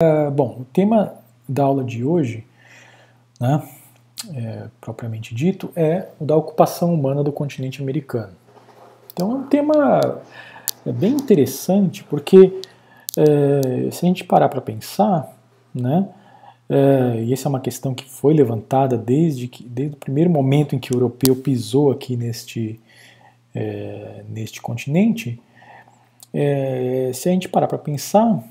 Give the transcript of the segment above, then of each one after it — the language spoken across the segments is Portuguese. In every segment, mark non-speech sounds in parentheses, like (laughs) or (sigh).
Uh, bom, o tema da aula de hoje, né, é, propriamente dito, é o da ocupação humana do continente americano. Então é um tema é bem interessante porque é, se a gente parar para pensar, né, é, e essa é uma questão que foi levantada desde, que, desde o primeiro momento em que o europeu pisou aqui neste, é, neste continente, é, se a gente parar para pensar,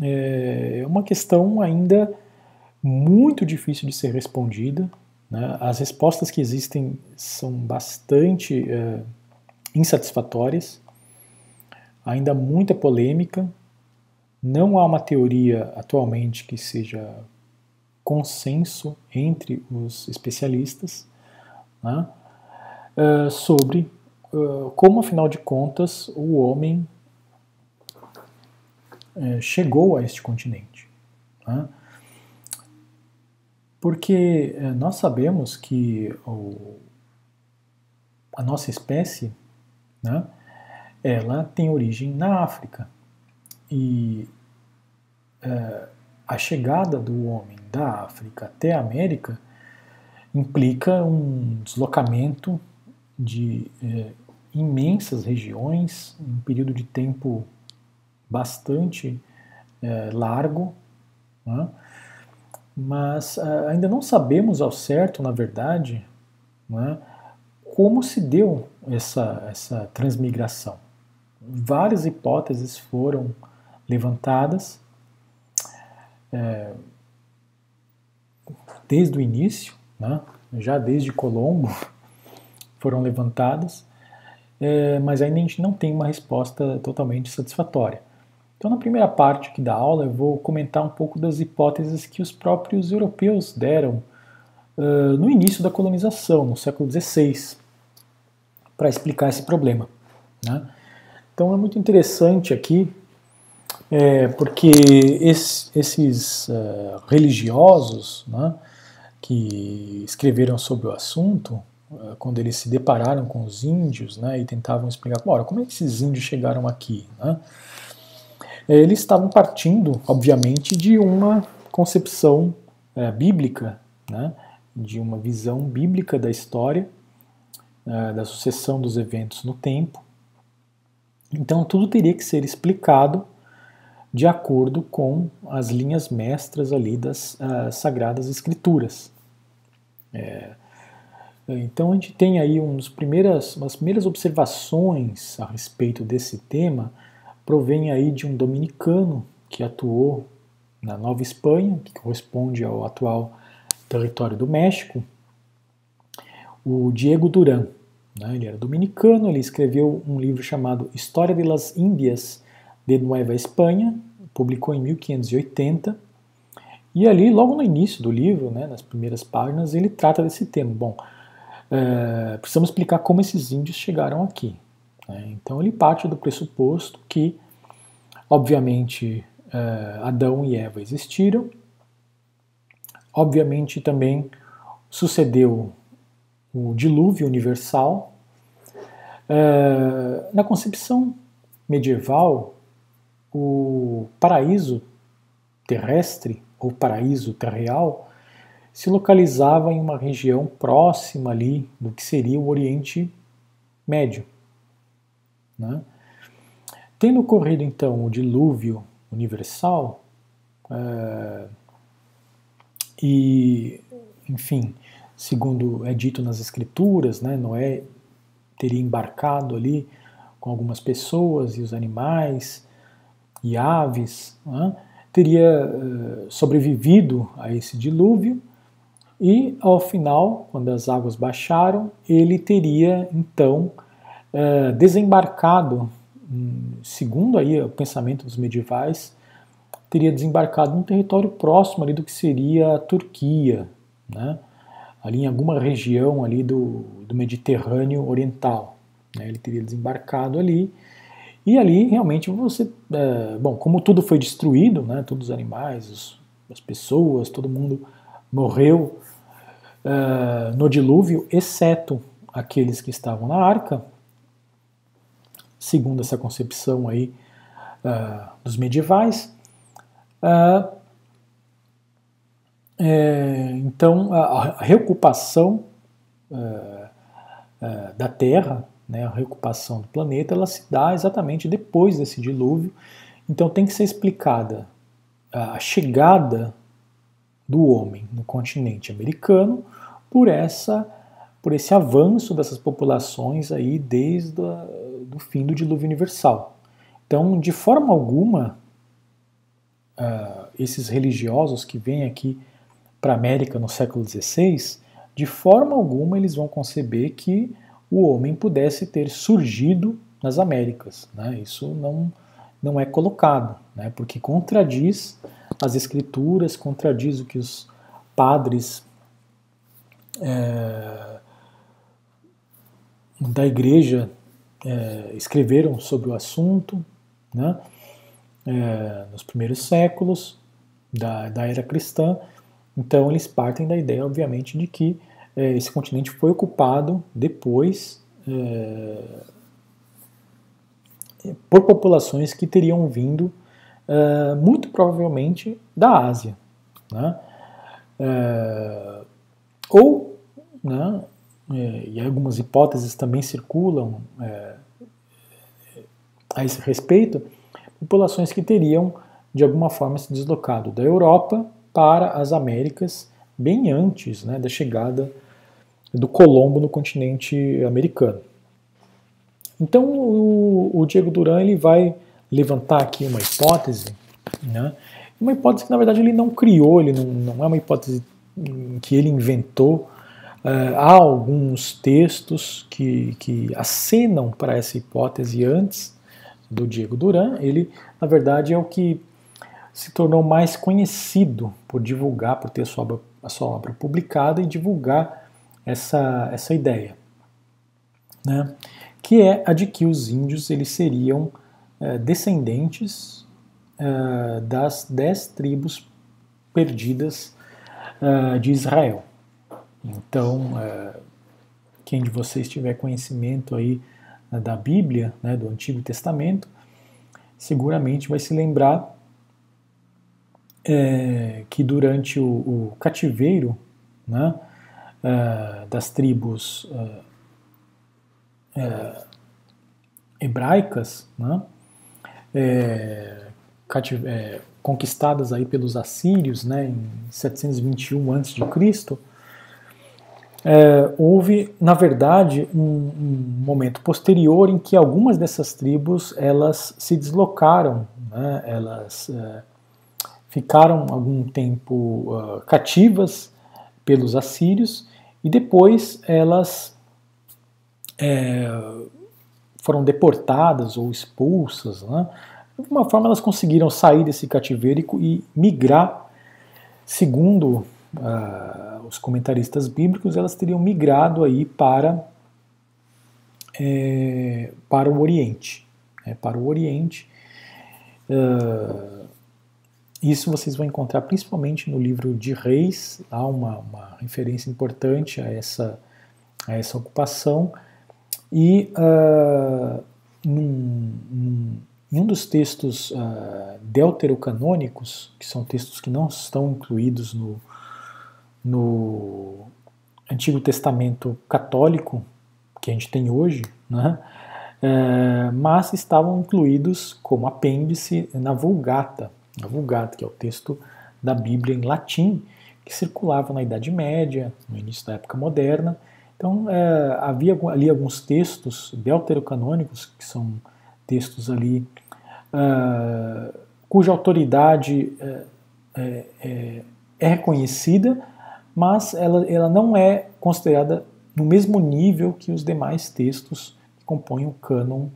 é, é uma questão ainda muito difícil de ser respondida. Né? As respostas que existem são bastante é, insatisfatórias, ainda muita polêmica. Não há uma teoria atualmente que seja consenso entre os especialistas né? é, sobre uh, como, afinal de contas, o homem é, chegou a este continente. Né? Porque é, nós sabemos que o, a nossa espécie, né, ela tem origem na África. E é, a chegada do homem da África até a América implica um deslocamento de é, imensas regiões, um período de tempo bastante é, largo, né? mas é, ainda não sabemos ao certo, na verdade, né, como se deu essa, essa transmigração. Várias hipóteses foram levantadas é, desde o início, né, já desde Colombo (laughs) foram levantadas, é, mas ainda a gente não tem uma resposta totalmente satisfatória. Então, na primeira parte aqui da aula, eu vou comentar um pouco das hipóteses que os próprios europeus deram uh, no início da colonização, no século XVI, para explicar esse problema. Né? Então, é muito interessante aqui, é, porque esse, esses uh, religiosos né, que escreveram sobre o assunto, uh, quando eles se depararam com os índios né, e tentavam explicar, como é que esses índios chegaram aqui? Né? Eles estavam partindo, obviamente, de uma concepção é, bíblica, né, de uma visão bíblica da história, é, da sucessão dos eventos no tempo. Então, tudo teria que ser explicado de acordo com as linhas mestras ali das uh, Sagradas Escrituras. É, então, a gente tem aí uns primeiras, umas primeiras observações a respeito desse tema provém aí de um dominicano que atuou na Nova Espanha, que corresponde ao atual território do México, o Diego Duran. Né? Ele era dominicano, ele escreveu um livro chamado História de las Índias de Nueva Espanha, publicou em 1580, e ali, logo no início do livro, né, nas primeiras páginas, ele trata desse tema. Bom, é, precisamos explicar como esses índios chegaram aqui. Né? Então ele parte do pressuposto que, obviamente, uh, Adão e Eva existiram, obviamente também sucedeu o dilúvio universal. Uh, na concepção medieval, o paraíso terrestre ou paraíso terreal se localizava em uma região próxima ali do que seria o Oriente Médio. Né? Tendo ocorrido então o dilúvio universal, é, e, enfim, segundo é dito nas Escrituras, né, Noé teria embarcado ali com algumas pessoas e os animais e aves, né, teria uh, sobrevivido a esse dilúvio e, ao final, quando as águas baixaram, ele teria então é, desembarcado, hum, segundo aí o pensamento dos medievais, teria desembarcado num território próximo ali do que seria a Turquia, né? ali em alguma região ali do, do Mediterrâneo Oriental. Né? Ele teria desembarcado ali e ali realmente você, é, bom, como tudo foi destruído, né? Todos os animais, os, as pessoas, todo mundo morreu é, no dilúvio, exceto aqueles que estavam na arca, segundo essa concepção aí uh, dos medievais. Uh, é, então, a, a reocupação é, da Terra, né, a reocupação do planeta, ela se dá exatamente depois desse dilúvio. Então, tem que ser explicada a chegada do homem no continente americano por essa por esse avanço dessas populações aí desde o fim do dilúvio universal. Então, de forma alguma, uh, esses religiosos que vêm aqui para a América no século XVI, de forma alguma eles vão conceber que o homem pudesse ter surgido nas Américas. Né? Isso não, não é colocado, né? porque contradiz as escrituras, contradiz o que os padres é, da igreja é, escreveram sobre o assunto né? É, nos primeiros séculos da, da era cristã. Então eles partem da ideia, obviamente, de que é, esse continente foi ocupado depois é, por populações que teriam vindo é, muito provavelmente da Ásia. Né? É, ou, né, é, e algumas hipóteses também circulam é, a esse respeito, populações que teriam de alguma forma se deslocado da Europa para as Américas bem antes né, da chegada do Colombo no continente americano. Então o, o Diego Duran ele vai levantar aqui uma hipótese, né, uma hipótese que na verdade ele não criou, ele não, não é uma hipótese que ele inventou. Uh, há alguns textos que, que acenam para essa hipótese antes do Diego Duran. Ele, na verdade, é o que se tornou mais conhecido por divulgar, por ter a sua obra, a sua obra publicada e divulgar essa, essa ideia, né? que é a de que os índios eles seriam é, descendentes é, das dez tribos perdidas é, de Israel. Então, quem de vocês tiver conhecimento aí da Bíblia, né, do Antigo Testamento, seguramente vai se lembrar é, que durante o, o cativeiro né, é, das tribos é, é hebraicas, né, é, é, conquistadas aí pelos assírios né, em 721 a.C., é, houve, na verdade, um, um, momento posterior em que algumas dessas tribos elas se deslocaram, né, elas é, ficaram algum tempo uh, cativas pelos assírios e depois elas é, foram deportadas ou expulsas. Né? De alguma forma elas conseguiram sair desse cativeiro e, e migrar, segundo uh, os comentaristas bíblicos, elas teriam migrado aí para, é, para o Oriente. Né, para o Oriente. Uh, isso vocês vão encontrar principalmente no livro de Reis, há uma, uma referência importante a essa, a essa ocupação. E uh, num, num, em um dos textos uh, deuterocanônicos, que são textos que não estão incluídos no, no Antigo Testamento católico, que a gente tem hoje, né? É, mas estavam incluídos como apêndice na Vulgata, a Vulgata, que é o texto da Bíblia em latim, que circulava na Idade Média, no início da época moderna. Então, é, havia ali alguns textos deuterocanônicos, que são textos ali é, cuja autoridade é, é, é, é reconhecida, mas ela, ela não é considerada no mesmo nível que os demais textos que compõem o cânon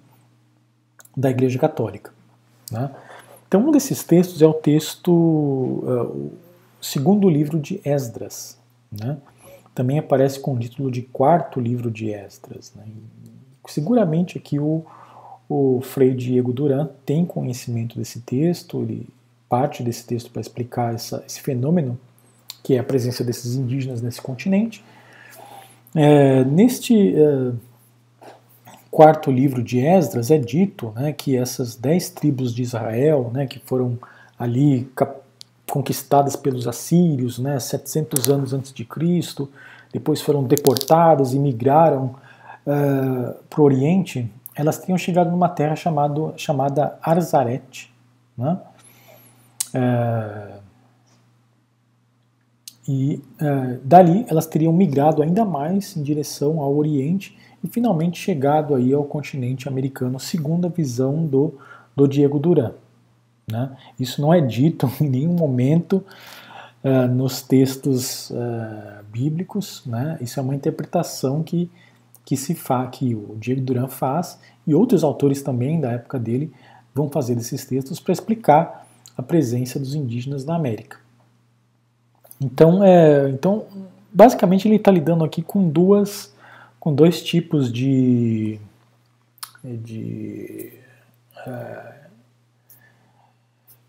da Igreja Católica. Né? Então, um desses textos é o texto, uh, o segundo livro de Esdras. Né? Também aparece com o título de quarto livro de Esdras. Né? Seguramente aqui o, o Frei Diego Duran tem conhecimento desse texto, ele parte desse texto para explicar essa, esse fenômeno que é a presença desses indígenas nesse continente. É, neste é, quarto livro de Esdras é dito né, que essas dez tribos de Israel, né, que foram ali conquistadas pelos assírios, né, 700 anos antes de Cristo, depois foram deportadas e migraram uh, para o Oriente, elas tinham chegado numa terra chamado, chamada Arzaret. Né? Uh, e uh, dali elas teriam migrado ainda mais em direção ao Oriente e finalmente chegado aí ao continente americano, segundo a visão do, do Diego Duran. Né? Isso não é dito (laughs) em nenhum momento uh, nos textos uh, bíblicos, né? isso é uma interpretação que, que se fa, que o Diego Duran faz e outros autores também da época dele vão fazer esses textos para explicar a presença dos indígenas na América. Então, é, então basicamente ele está lidando aqui com duas, com dois tipos de, de é,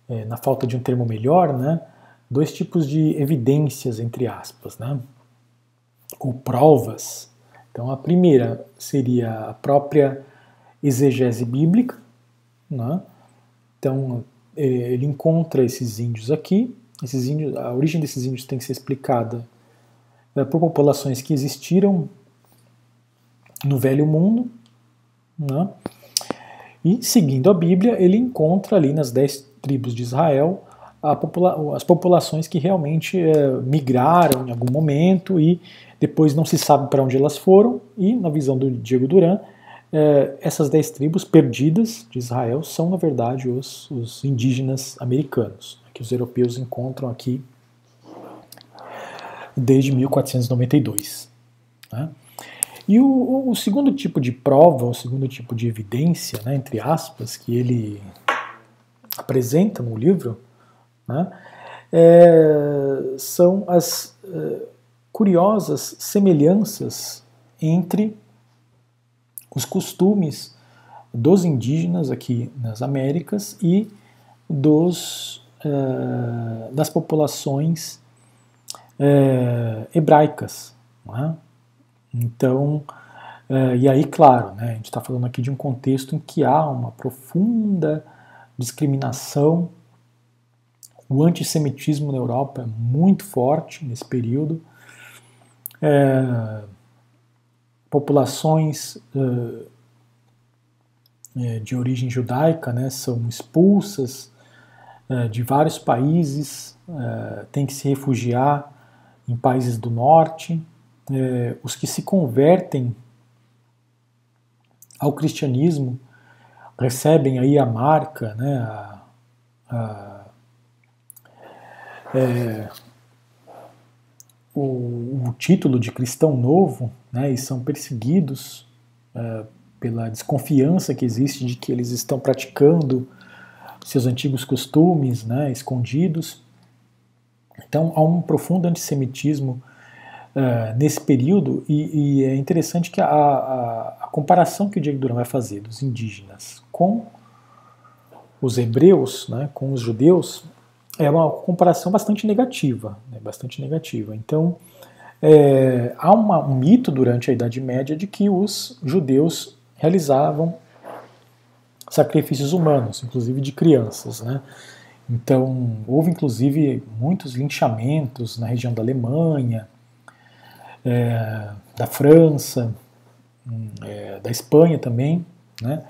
é, na falta de um termo melhor, né, dois tipos de evidências, entre aspas, né, ou provas. Então, a primeira seria a própria exegese bíblica. Né, então, é, ele encontra esses índios aqui. Esses índios, a origem desses índios tem que ser explicada é, por populações que existiram no Velho Mundo. Né? E, seguindo a Bíblia, ele encontra ali nas dez tribos de Israel, popula as populações que realmente é, migraram em algum momento e depois não se sabe para onde elas foram, e na visão do Diego Duran, é, essas dez tribos perdidas de Israel são, na verdade, os, os indígenas americanos, que os europeus encontram aqui desde 1492. Né? E o, o, segundo tipo de prova, o segundo tipo de evidência, né, entre aspas, que ele apresenta no livro, né, é, são as é, curiosas semelhanças entre os costumes dos indígenas aqui nas Américas e dos, é, das populações é, hebraicas. Né? Então, é, e aí, claro, né, a gente está falando aqui de um contexto em que há uma profunda discriminação. O antissemitismo na Europa é muito forte nesse período. É, populações é, é de origem judaica né, são expulsas é, de vários países, é, têm que se refugiar em países do norte. É, os que se convertem ao cristianismo recebem aí a marca, né, a, a, é, o, o, título de cristão novo, né, e são perseguidos é, pela desconfiança que existe de que eles estão praticando seus antigos costumes, né, escondidos. Então há um profundo antissemitismo uh, nesse período e, e, é interessante que a, a, a, comparação que o Diego Duran vai fazer dos indígenas com os hebreus, né, com os judeus, é uma comparação bastante negativa, né, bastante negativa. Então é, há uma, um mito durante a Idade Média de que os judeus realizavam sacrifícios humanos, inclusive de crianças, né? Então, houve inclusive muitos linchamentos na região da Alemanha, é, da França, hum, é, da Espanha também, né,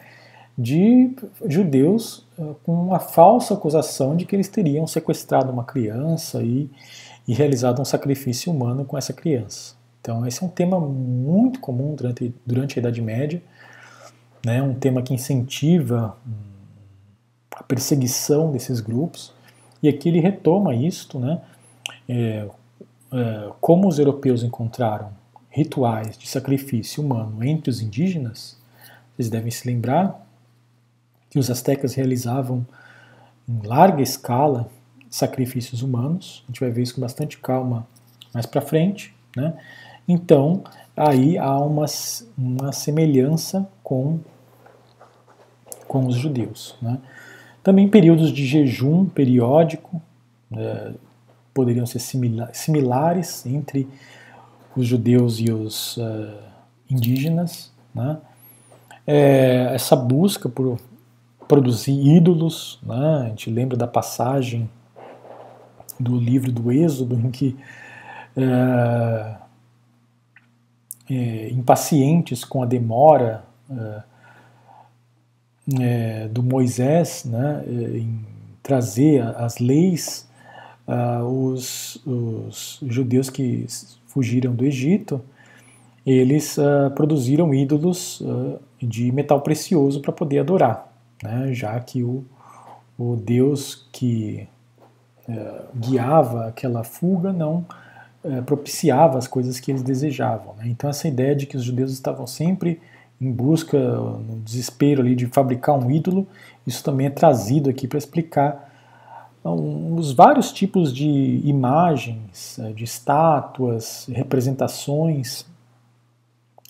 de judeus é, com uma falsa acusação de que eles teriam sequestrado uma criança e, e realizado um sacrifício humano com essa criança. Então, esse é um tema muito comum durante, durante a Idade Média, né, um tema que incentiva hum, a perseguição desses grupos, e aqui ele retoma isto, né, é, é, como os europeus encontraram rituais de sacrifício humano entre os indígenas, vocês devem se lembrar que os astecas realizavam em larga escala sacrifícios humanos. A gente vai ver isso com bastante calma mais para frente, né? Então, aí há uma, uma semelhança com, com os judeus. Né? Também períodos de jejum periódico, é, poderiam ser similares entre os judeus e os uh, indígenas. Né? É, essa busca por produzir ídolos, né? a gente lembra da passagem do livro do Êxodo, em que é, é, impacientes com a demora é, do Moisés né, é, em trazer as leis, uh, os, os, judeus que fugiram do Egito, eles uh, produziram ídolos uh, de metal precioso para poder adorar, né, já que o, o Deus que guiava aquela fuga não propiciava as coisas que eles desejavam. Né? Então essa ideia de que os judeus estavam sempre em busca, no desespero ali de fabricar um ídolo, isso também é trazido aqui para explicar os vários tipos de imagens, eh, de estátuas, representações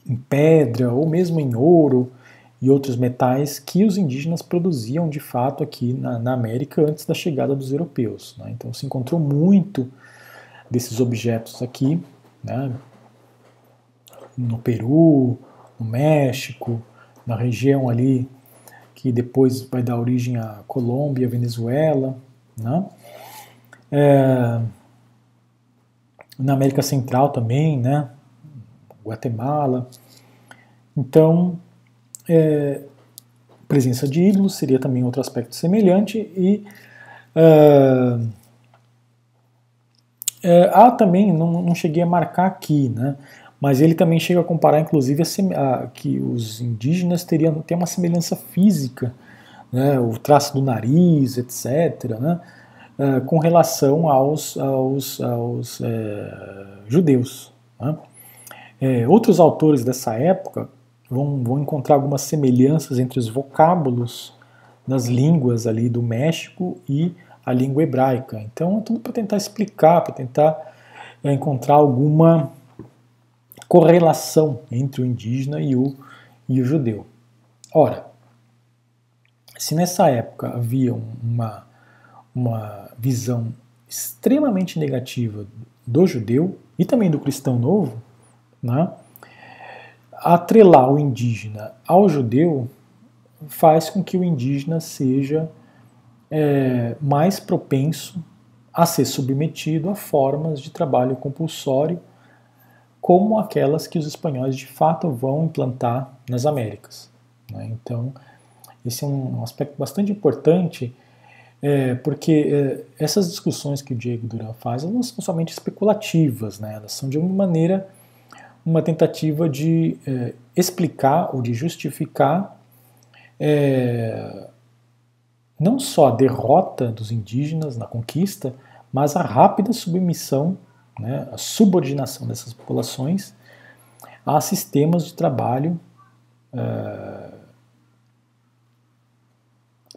em pedra ou mesmo em ouro e outros metais que os indígenas produziam de fato aqui na, na América antes da chegada dos europeus. Né? Então se encontrou muito desses objetos aqui, né? no Peru, no México, na região ali que depois vai dar origem à Colômbia, Venezuela, né? É, na América Central também, né? Guatemala. Então, é, presença de ídolos seria também outro aspecto semelhante e é, é, há também, não, não cheguei a marcar aqui, né? Mas ele também chega a comparar, inclusive, a, a, que os indígenas teriam ter uma semelhança física, né, o traço do nariz, etc., né, uh, com relação aos, aos, aos é, judeus. Né. É, outros autores dessa época vão, vão encontrar algumas semelhanças entre os vocábulos das línguas ali do México e a língua hebraica. Então, é tudo para tentar explicar, para tentar encontrar alguma correlação entre o indígena e o, e o judeu. Ora, se nessa época havia uma, uma visão extremamente negativa do judeu e também do cristão novo, né, atrelar o indígena ao judeu faz com que o indígena seja é, mais propenso a ser submetido a formas de trabalho compulsório como aquelas que os espanhóis de fato vão implantar nas Américas. Né? Então, esse é um aspecto bastante importante, é, porque é, essas discussões que o Diego Duran faz não são somente especulativas, né? elas são de alguma maneira uma tentativa de é, explicar ou de justificar é, não só a derrota dos indígenas na conquista, mas a rápida submissão né, a subordinação dessas populações a sistemas de trabalho é,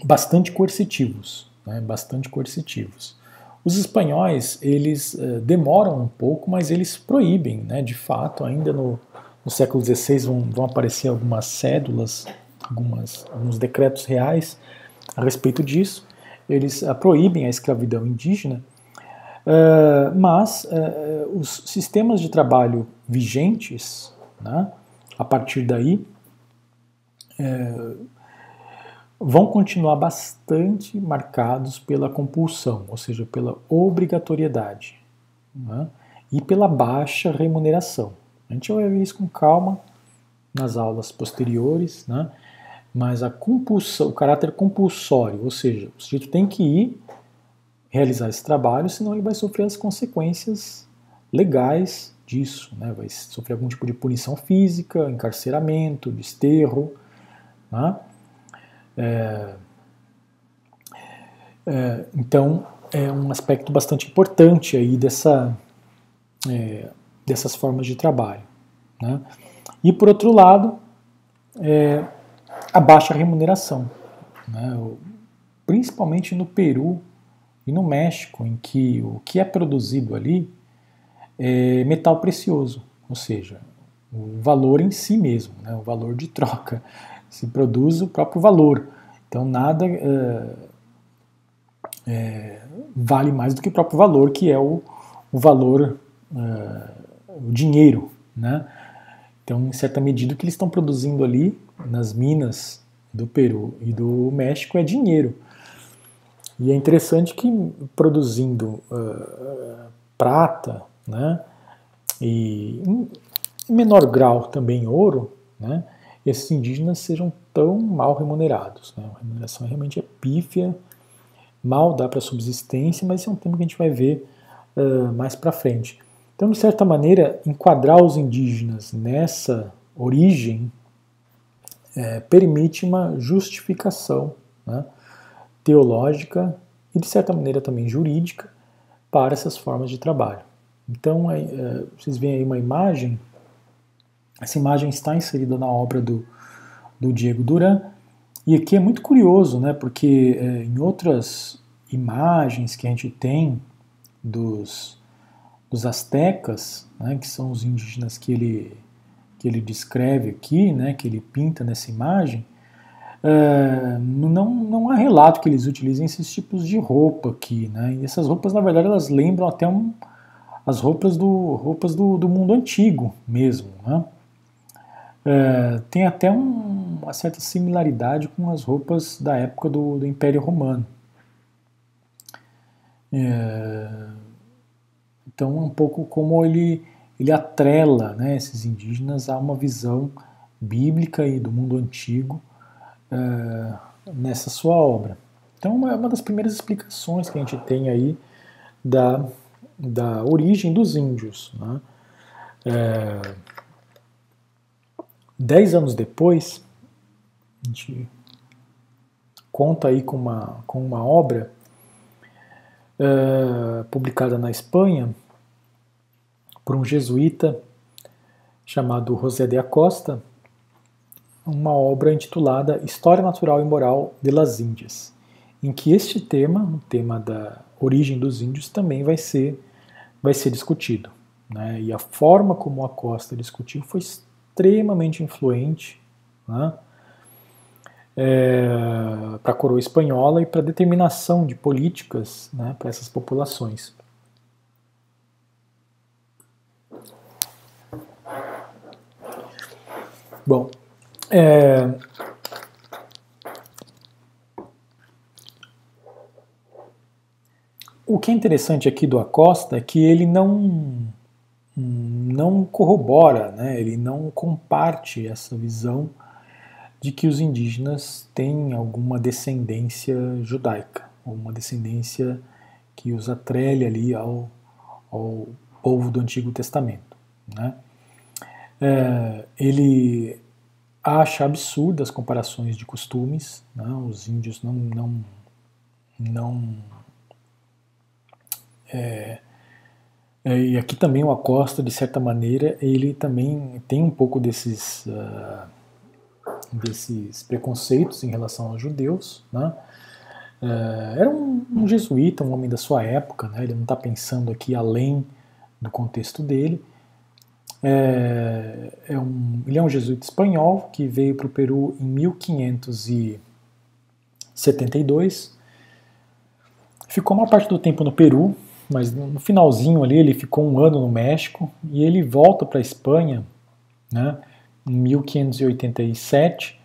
bastante coercitivos, né, bastante coercitivos. Os espanhóis eles é, demoram um pouco, mas eles proíbem, né, de fato, ainda no, no século XVI vão, vão, aparecer algumas cédulas, algumas, alguns decretos reais a respeito disso. Eles a, proíbem a escravidão indígena Uh, mas uh, os sistemas de trabalho vigentes, né, a partir daí, vão continuar bastante marcados pela compulsão, ou seja, pela obrigatoriedade né, e pela baixa remuneração. A gente vai ver isso com calma nas aulas posteriores, né, mas a compulsão, o caráter compulsório, ou seja, o sujeito tem que ir realizar esse trabalho, senão ele vai sofrer as consequências legais disso, né? vai sofrer algum tipo de punição física, encarceramento, desterro. Né? É, é, então é um aspecto bastante importante aí dessa, é, dessas formas de trabalho. Né? E por outro lado, é, a baixa remuneração. Né? Principalmente no Peru, e no México, em que o que é produzido ali é metal precioso, ou seja, o valor em si mesmo, né, o valor de troca. Se produz o próprio valor. Então nada é, é, vale mais do que o próprio valor, que é o, o valor, é, o dinheiro. Né? Então, em certa medida, o que eles estão produzindo ali nas minas do Peru e do México é dinheiro. E é interessante que produzindo uh, prata, né, e em menor grau também ouro, né, esses indígenas sejam tão mal remunerados. Né? A remuneração realmente é pífia, mal dá para subsistência, mas isso é um tema que a gente vai ver uh, mais para frente. Então, de certa maneira, enquadrar os indígenas nessa origem é, permite uma justificação né, teológica e, de certa maneira, também jurídica para essas formas de trabalho. Então, é, é, vocês veem aí uma imagem, essa imagem está inserida na obra do, do Diego Duran, e aqui é muito curioso, né, porque é, em outras imagens que a gente tem dos, dos astecas, né, que são os indígenas que ele, que ele descreve aqui, né, que ele pinta nessa imagem, é, não, não há relato que eles utilizem esses tipos de roupa aqui. Né, e essas roupas, na verdade, elas lembram até um, as roupas do, roupas do, do mundo antigo mesmo. Né. É, tem até um, uma certa similaridade com as roupas da época do, do Império Romano. É, então, um pouco como ele, ele atrela né, esses indígenas a uma visão bíblica e do mundo antigo é, nessa sua obra. Então, uma, uma das primeiras explicações que a gente tem aí da, da origem dos índios. Né? É, dez anos depois, a gente conta aí com uma, com uma obra uh, publicada na Espanha por um jesuíta chamado José de Acosta, uma obra intitulada História Natural e Moral de las Índias, em que este tema, o tema da origem dos índios, também vai ser, vai ser discutido. Né? E a forma como Acosta discutiu foi extremamente influente né? é, para a coroa espanhola e para a determinação de políticas né, para essas populações. Bom, é, o que é interessante aqui do Acosta é que ele não não corrobora, né, ele não comparte essa visão de que os indígenas têm alguma descendência judaica, uma descendência que os atrele ali ao, ao povo do Antigo Testamento. Né? É, ele acha absurdas as comparações de costumes, né? os índios não, não, não é, é, e aqui também o Acosta, de certa maneira, ele também tem um pouco desses uh, desses preconceitos em relação aos judeus. Né? É, era um, um, jesuíta, um homem da sua época, né? ele não está pensando aqui além do contexto dele. É, é um, ele é um jesuíta espanhol que veio para o Peru em 1572. Ficou uma parte do tempo no Peru, mas no finalzinho ali ele ficou um ano no México e ele volta para a Espanha, né? em 1587.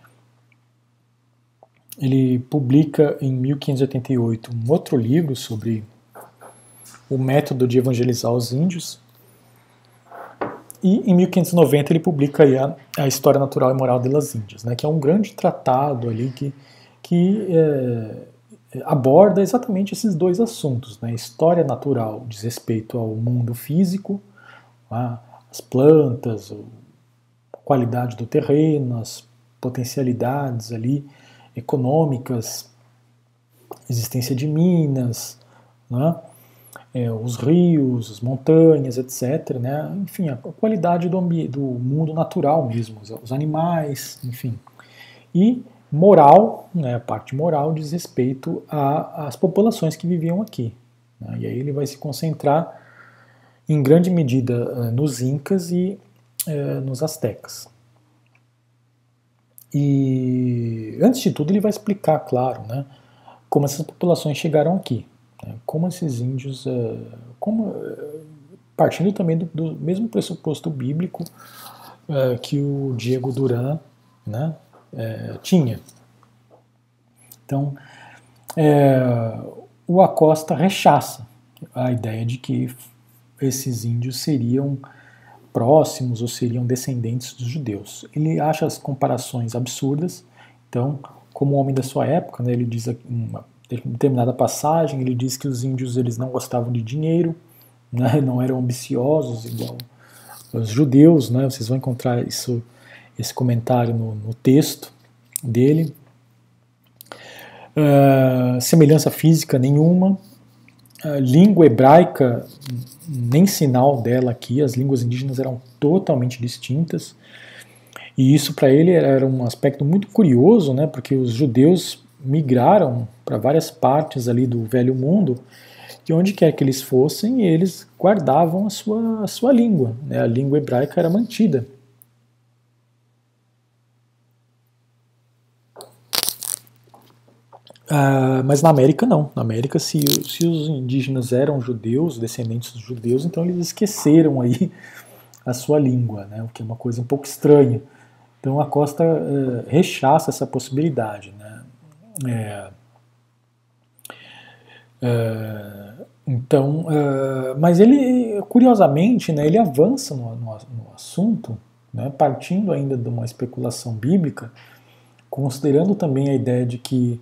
Ele publica em 1588 um outro livro sobre o método de evangelizar os índios. E em 1590 ele publica a, a, História Natural e Moral das Índias, né, que é um grande tratado ali que, que é, aborda exatamente esses dois assuntos. Né, história natural diz respeito ao mundo físico, as plantas, qualidade do terreno, as potencialidades ali econômicas, existência de minas, né? É, os rios, as montanhas, etc. Né? Enfim, a qualidade do, do mundo natural mesmo, os animais, enfim. E moral, né, a parte moral diz respeito às populações que viviam aqui. Né? E aí ele vai se concentrar em grande medida eh, nos incas e é, nos astecas. E antes de tudo ele vai explicar, claro, né, como essas populações chegaram aqui, como esses índios, é, como é, partindo também do, do, mesmo pressuposto bíblico é, que o Diego Duran né, tinha. Então é, o Acosta rechaça a ideia de que esses índios seriam próximos ou seriam descendentes dos judeus. Ele acha as comparações absurdas, então, como homem da sua época, né, ele diz uma determinada passagem, ele diz que os índios eles não gostavam de dinheiro, né, (laughs) não eram ambiciosos igual os judeus, né, vocês vão encontrar isso, esse comentário no, no texto dele. Uh, semelhança física nenhuma, uh, língua hebraica nem sinal dela aqui, as línguas indígenas eram totalmente distintas. E isso para ele era um aspecto muito curioso, né, porque os judeus migraram para várias partes ali do Velho Mundo, e onde quer que eles fossem, eles guardavam a sua, a sua língua, né, a língua hebraica era mantida. Uh, mas na América não. Na América, se, se os indígenas eram judeus, descendentes dos judeus, então eles esqueceram aí (laughs) a sua língua, né? o que é uma coisa um pouco estranha. Então a Costa uh, rechaça essa possibilidade. Né? É, uh, então, mas ele, curiosamente, né, ele avança no, no, no assunto, né, partindo ainda de uma especulação bíblica, considerando também a ideia de que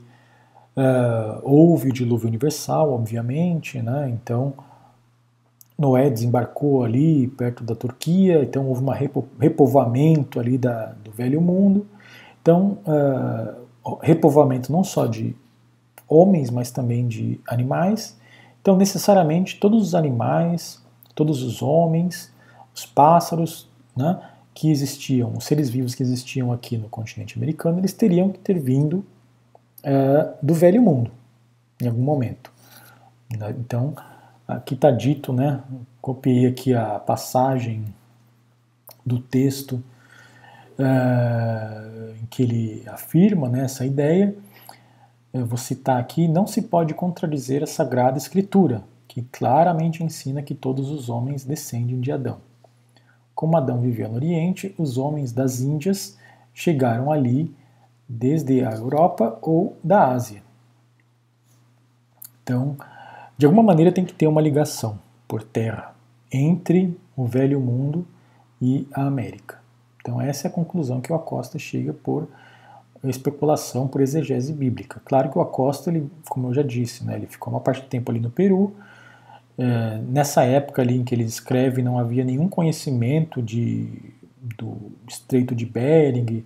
Uh, houve o dilúvio universal, obviamente, né? então Noé desembarcou ali perto da Turquia, então houve um repo, repovoamento ali da, do velho mundo. Então, uh, repovoamento não só de homens, mas também de animais. Então, necessariamente, todos os animais, todos os homens, os pássaros, né, que existiam, os seres vivos que existiam aqui no continente americano, eles teriam que ter vindo é, do velho mundo, em algum momento. Então, aqui está dito, né? Copiei aqui a passagem do texto é, em que ele afirma né, essa ideia. Eu vou citar aqui: não se pode contradizer a Sagrada Escritura, que claramente ensina que todos os homens descendem de Adão. Como Adão vivia no Oriente, os homens das Índias chegaram ali desde a Europa ou da Ásia. Então, de alguma maneira tem que ter uma ligação por terra entre o velho mundo e a América. Então, essa é a conclusão que o Acosta chega por especulação, por exegese bíblica. Claro que o Acosta, ele, como eu já disse, né, ele ficou uma parte do tempo ali no Peru. É, nessa época ali em que ele escreve, não havia nenhum conhecimento de, do Estreito de Bering,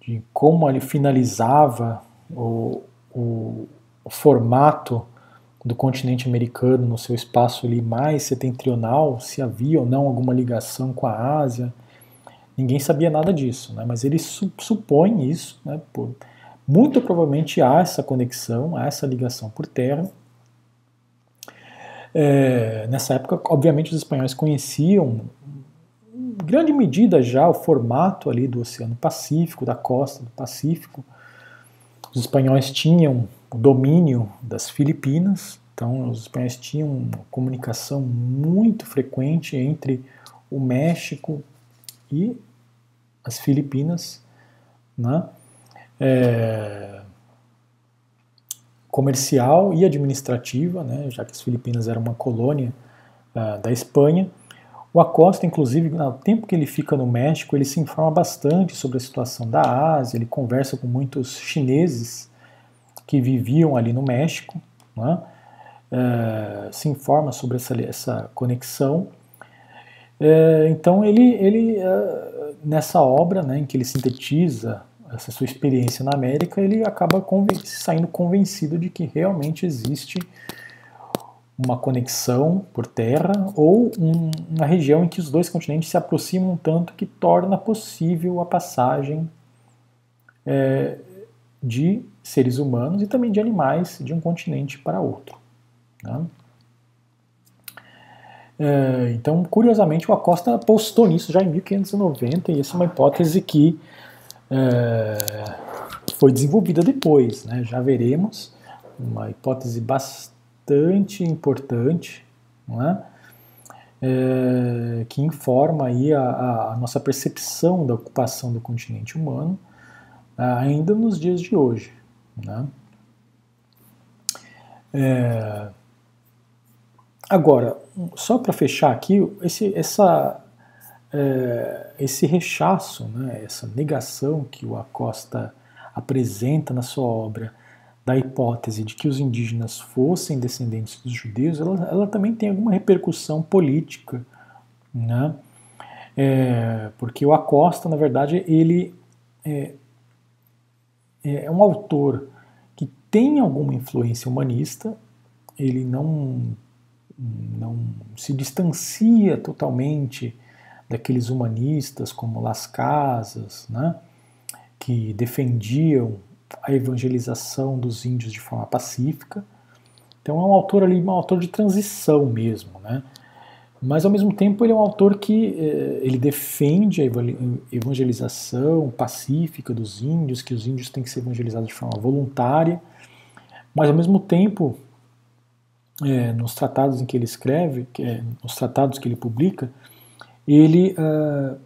de como ele finalizava o, o, o, formato do continente americano no seu espaço ali mais setentrional, se havia ou não alguma ligação com a Ásia. Ninguém sabia nada disso, né? mas ele su supõe isso. Né? Por, muito provavelmente há essa conexão, há essa ligação por terra. É, nessa época, obviamente, os espanhóis conheciam grande medida já o formato ali do Oceano Pacífico, da costa do Pacífico. Os espanhóis tinham o domínio das Filipinas, então os espanhóis tinham uma comunicação muito frequente entre o México e as Filipinas, né? É, comercial e administrativa, né? já que as Filipinas eram uma colônia uh, da Espanha. O Acosta, inclusive, no tempo que ele fica no México, ele se informa bastante sobre a situação da Ásia, ele conversa com muitos chineses que viviam ali no México, né? é, se informa sobre essa, essa conexão. É, então, ele, ele é, nessa obra, né, em que ele sintetiza essa sua experiência na América, ele acaba conven saindo convencido de que realmente existe uma conexão por terra ou um, uma região em que os dois continentes se aproximam tanto que torna possível a passagem é, de seres humanos e também de animais de um continente para outro. Né? É, então, curiosamente, o Acosta apostou nisso já em 1590 e essa é uma hipótese que é, foi desenvolvida depois. Né? Já veremos uma hipótese bastante importante, é? É, que informa aí a, a, nossa percepção da ocupação do continente humano ainda nos dias de hoje. Né? É... Agora, só para fechar aqui, esse, essa, é, esse rechaço, né, essa negação que o Acosta apresenta na sua obra da hipótese de que os indígenas fossem descendentes dos judeus, ela, ela também tem alguma repercussão política, né? É, porque o Acosta, na verdade, ele é, é um autor que tem alguma influência humanista, ele não, não se distancia totalmente daqueles humanistas como Las Casas, né, que defendiam a evangelização dos índios de forma pacífica. Então é um autor ali, um autor de transição mesmo, né? Mas ao mesmo tempo ele é um autor que eh, ele defende a evangelização pacífica dos índios, que os índios têm que ser evangelizados de forma voluntária, mas ao mesmo tempo eh, nos tratados em que ele escreve, que é, nos tratados que ele publica, ele uh,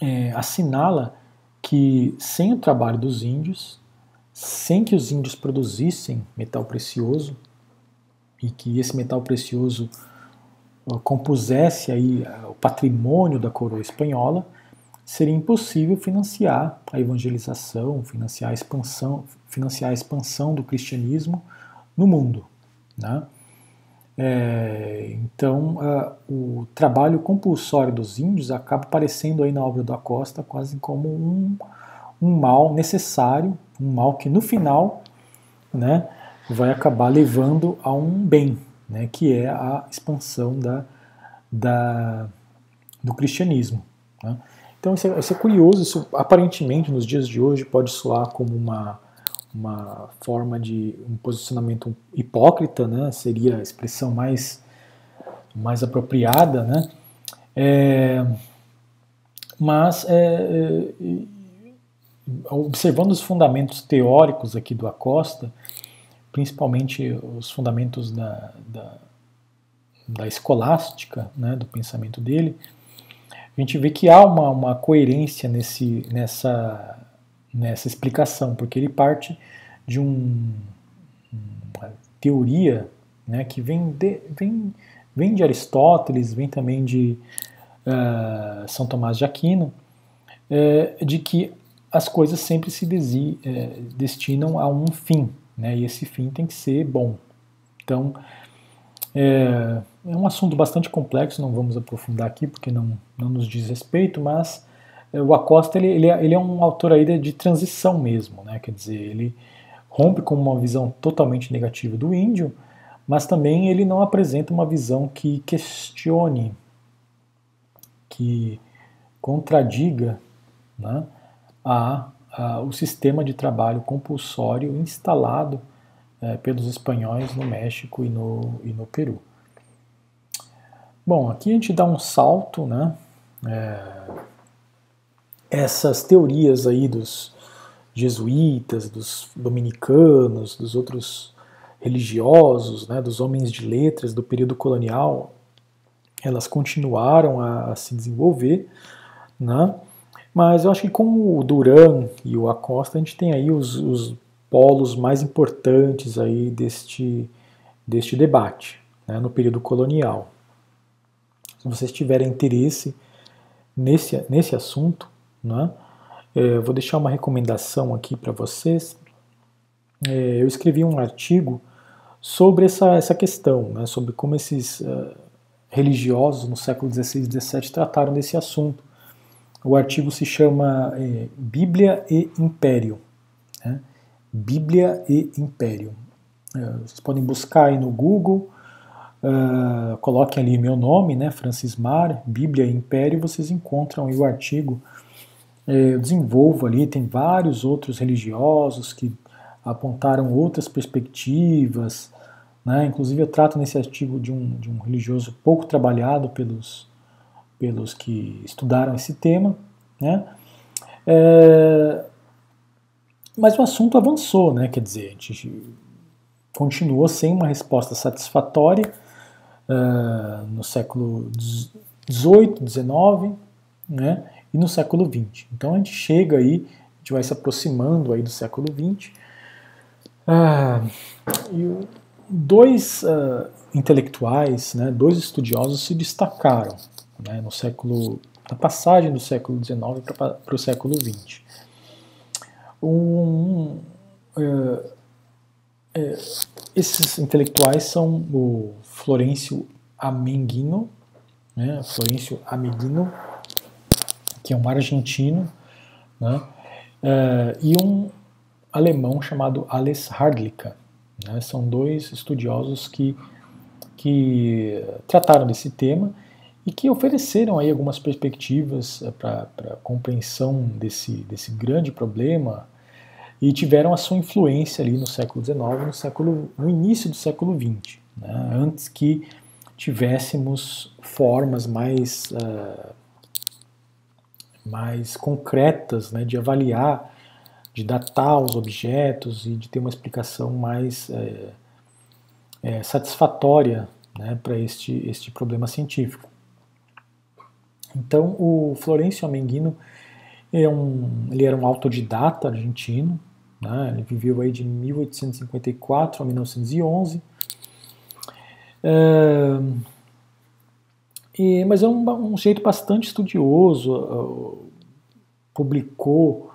é, assinala que sem o trabalho dos índios, sem que os índios produzissem metal precioso e que esse metal precioso uh, compusesse aí uh, o patrimônio da coroa espanhola, seria impossível financiar a evangelização, financiar a expansão, financiar a expansão do cristianismo no mundo. Né? É, então, o trabalho compulsório dos índios acaba aparecendo aí na obra do Acosta quase como um, um mal necessário, um mal que no final né, vai acabar levando a um bem, né, que é a expansão da, da, do cristianismo. Né. Então, isso é, isso é curioso, isso aparentemente nos dias de hoje pode soar como uma uma forma de um posicionamento hipócrita, né? Seria a expressão mais mais apropriada, né? É, mas é, é, observando os fundamentos teóricos aqui do Acosta, principalmente os fundamentos da, da, da escolástica, né, do pensamento dele, a gente vê que há uma, uma coerência nesse, nessa, nessa explicação, porque ele parte de um, uma teoria né, que vem de, vem, vem de Aristóteles, vem também de uh, São Tomás de Aquino, uh, de que as coisas sempre se desi, uh, destinam a um fim, né, e esse fim tem que ser bom. Então, é, é um assunto bastante complexo, não vamos aprofundar aqui porque não, não nos diz respeito, mas o Acosta ele, ele, é, ele é um autor aí de transição mesmo, né? Quer dizer, ele rompe com uma visão totalmente negativa do índio, mas também ele não apresenta uma visão que questione, que contradiga né, a, a, o sistema de trabalho compulsório instalado é, pelos espanhóis no México e no, e no Peru. Bom, aqui a gente dá um salto, né? É, essas teorias aí dos jesuítas, dos dominicanos, dos outros religiosos, né, dos homens de letras do período colonial, elas continuaram a, a se desenvolver, né? Mas eu acho que com o Duran e o Acosta a gente tem aí os, os polos mais importantes aí deste, deste debate né, no período colonial. Se vocês tiverem interesse nesse, nesse assunto, né? É, vou deixar uma recomendação aqui para vocês. É, eu escrevi um artigo sobre essa, essa questão, né, sobre como esses uh, religiosos no século XVI e XVII trataram desse assunto. O artigo se chama é, Bíblia e Império. Né? Bíblia e Império. É, vocês podem buscar aí no Google, uh, coloquem ali meu nome, né, Francis Mar, Bíblia e Império, vocês encontram o artigo eu desenvolvo ali, tem vários outros religiosos que apontaram outras perspectivas, né? inclusive eu trato nesse artigo de um, de um religioso pouco trabalhado pelos, pelos que estudaram esse tema, né? É, mas o assunto avançou, né? quer dizer, a gente continuou sem uma resposta satisfatória uh, no século XVIII, XIX, né? E no século XX. Então a gente chega aí, a gente vai se aproximando aí do século XX, Ah, dois uh, intelectuais, né, dois estudiosos se destacaram né, no século, na passagem do século XIX para o século XX. Um, uh, uh, esses intelectuais são o Florencio Amenguino, né, Florencio Amenguino, que é um argentino, né, uh, e um alemão chamado Alles Hardlicka. Né, são dois estudiosos que, que trataram desse tema e que ofereceram aí algumas perspectivas eh, para a compreensão desse, desse grande problema e tiveram a sua influência ali no século XIX, no, século, no início do século XX, né, antes que tivéssemos formas mais, uh, mais concretas né, de avaliar, de datar os objetos e de ter uma explicação mais é, é, satisfatória né, para este, este problema científico. Então, o Florencio Amenguino é um, ele era um autodidata argentino, né, ele viveu aí de 1854 a 1911, é, e, mas é um, um jeito bastante estudioso, uh, publicou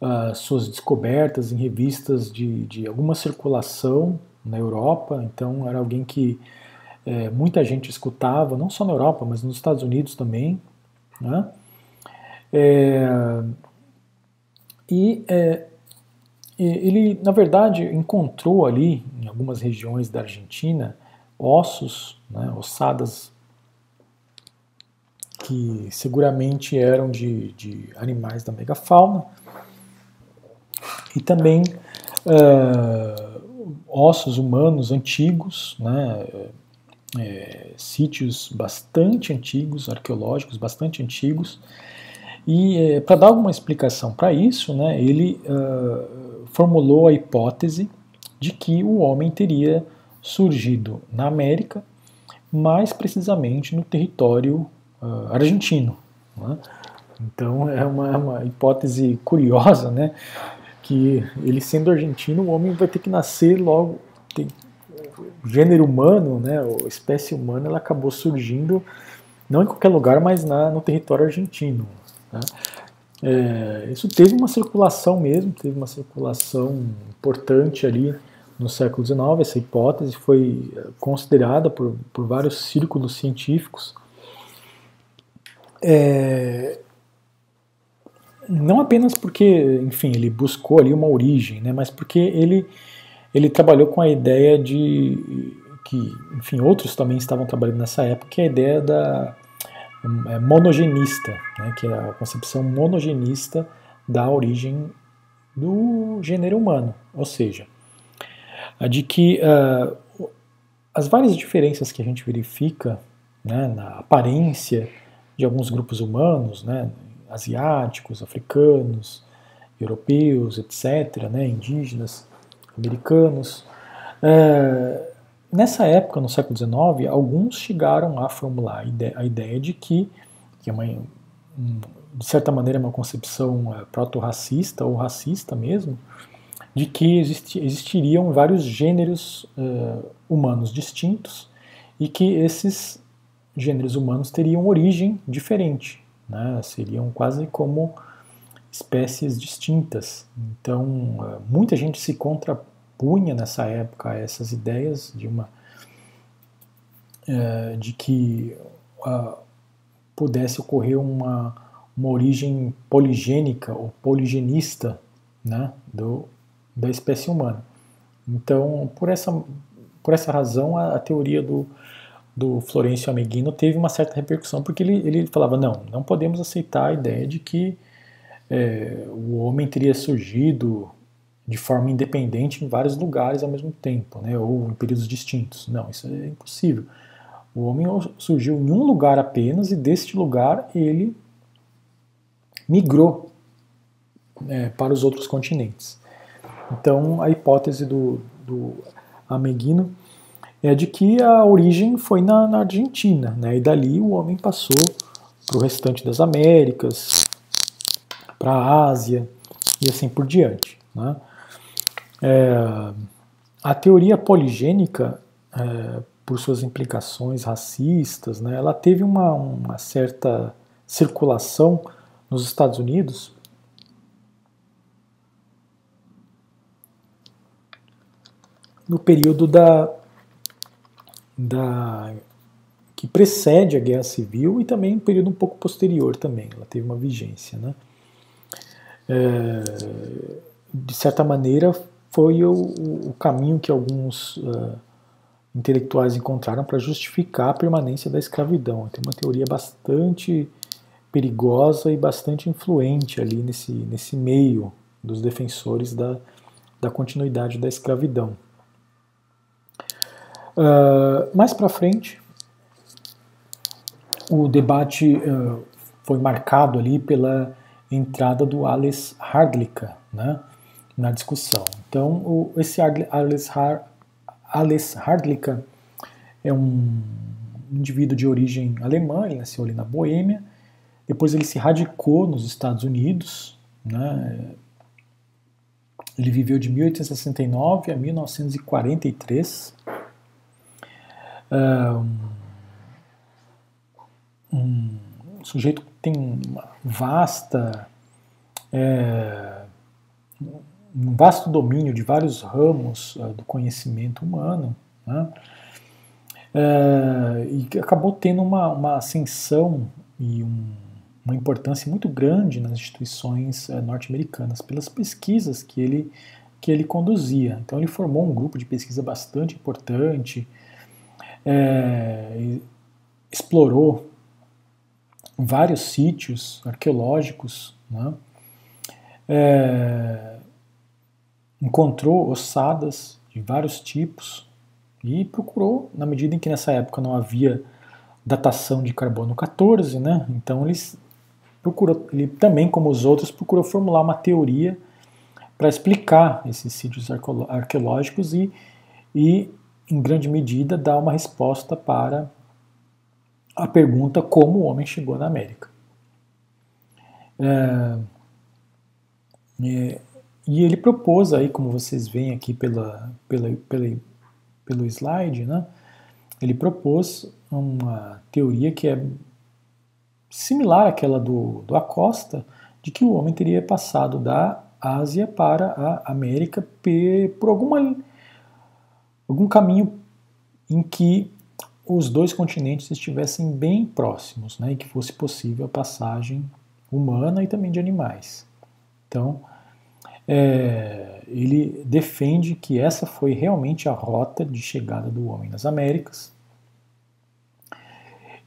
uh, suas descobertas em revistas de, de alguma circulação na Europa, então era alguém que é, muita gente escutava, não só na Europa, mas nos Estados Unidos também. Né? É, e é, ele, na verdade, encontrou ali, em algumas regiões da Argentina, ossos, né, ossadas que seguramente eram de, de animais da megafauna, e também uh, ossos humanos antigos, né, é, sítios bastante antigos, arqueológicos bastante antigos, e é, para dar alguma explicação para isso, né, ele uh, formulou a hipótese de que o homem teria surgido na América, mais precisamente no território uh, argentino. Né? Então é uma, é uma, hipótese curiosa, né? Que ele sendo argentino, o homem vai ter que nascer logo. Tem, o gênero humano, né? A espécie humana, ela acabou surgindo não em qualquer lugar, mas na, no território argentino. Né? É, isso teve uma circulação mesmo, teve uma circulação importante ali no século XIX. Essa hipótese foi considerada por, por vários círculos científicos. É, não apenas porque, enfim, ele buscou ali uma origem, né, mas porque ele, ele trabalhou com a ideia de que, enfim, outros também estavam trabalhando nessa época, que é a ideia da é, monogenista, né, que é a concepção monogenista da origem do gênero humano, ou seja, a de que uh, as várias diferenças que a gente verifica né, na aparência de alguns grupos humanos, né, asiáticos, africanos, europeus, etc., né, indígenas, americanos. É, nessa época, no século XIX, alguns chegaram a formular a ideia, de que, que é uma, um, de certa maneira, uma concepção é, proto-racista ou racista mesmo, de que existi, existiriam vários gêneros é, humanos distintos e que esses gêneros humanos teriam origem diferente, né? seriam quase como espécies distintas. Então, eh, muita gente se contrapunha nessa época a essas ideias de uma é, de que uh, pudesse ocorrer uma, uma origem poligênica ou poligenista né, do, da espécie humana. Então, por essa, por essa razão, a, a teoria do, do Florencio Ameghino teve uma certa repercussão, porque ele, ele falava, não, não podemos aceitar a ideia de que é, o homem teria surgido de forma independente em vários lugares ao mesmo tempo, né, ou em períodos distintos. Não, isso é impossível. O homem surgiu em um lugar apenas e deste lugar ele migrou é, para os outros continentes. Então, a hipótese do, do Ameghino é de que a origem foi na, na Argentina, né? e dali o homem passou para o restante das Américas, para a Ásia e assim por diante. Né? É, a teoria poligênica, é, por suas implicações racistas, né, ela teve uma, uma certa circulação nos Estados Unidos no período da, da que precede a Guerra Civil e também um período um pouco posterior também, ela teve uma vigência, né? É, de certa maneira foi o, o caminho que alguns uh, intelectuais encontraram para justificar a permanência da escravidão. Tem uma teoria bastante perigosa e bastante influente ali nesse, nesse meio dos defensores da, da continuidade da escravidão. Uh, mais para frente, o debate uh, foi marcado ali pela entrada do Alice Hardlicka né, na discussão. Então, o, esse Alice, Har, Hardlicka é um indivíduo de origem alemã, ele nasceu ali na Boêmia, depois ele se radicou nos Estados Unidos, né, ele viveu de 1869 a 1943, um, um sujeito que tem uma vasta é, um vasto domínio de vários ramos uh, do conhecimento humano, né? é, e acabou tendo uma, uma ascensão e um, uma importância muito grande nas instituições uh, norte-americanas pelas pesquisas que ele, que ele conduzia. Então ele formou um grupo de pesquisa bastante importante, é, explorou vários sítios arqueológicos, né? é, encontrou ossadas de vários tipos e procurou, na medida em que nessa época não havia datação de carbono 14, né? Então eles procurou, ele também, como os outros, procurou formular uma teoria para explicar esses sítios arqueológicos e, e em grande medida, dar uma resposta para a pergunta como o homem chegou na América. É, é, e ele propôs aí, como vocês veem aqui pela, pela, pela, pelo slide, né, ele propôs uma teoria que é similar àquela do, do Acosta, de que o homem teria passado da Ásia para a América por alguma algum caminho em que os dois continentes estivessem bem próximos, né, e que fosse possível a passagem humana e também de animais. Então, é, ele defende que essa foi realmente a rota de chegada do homem nas Américas.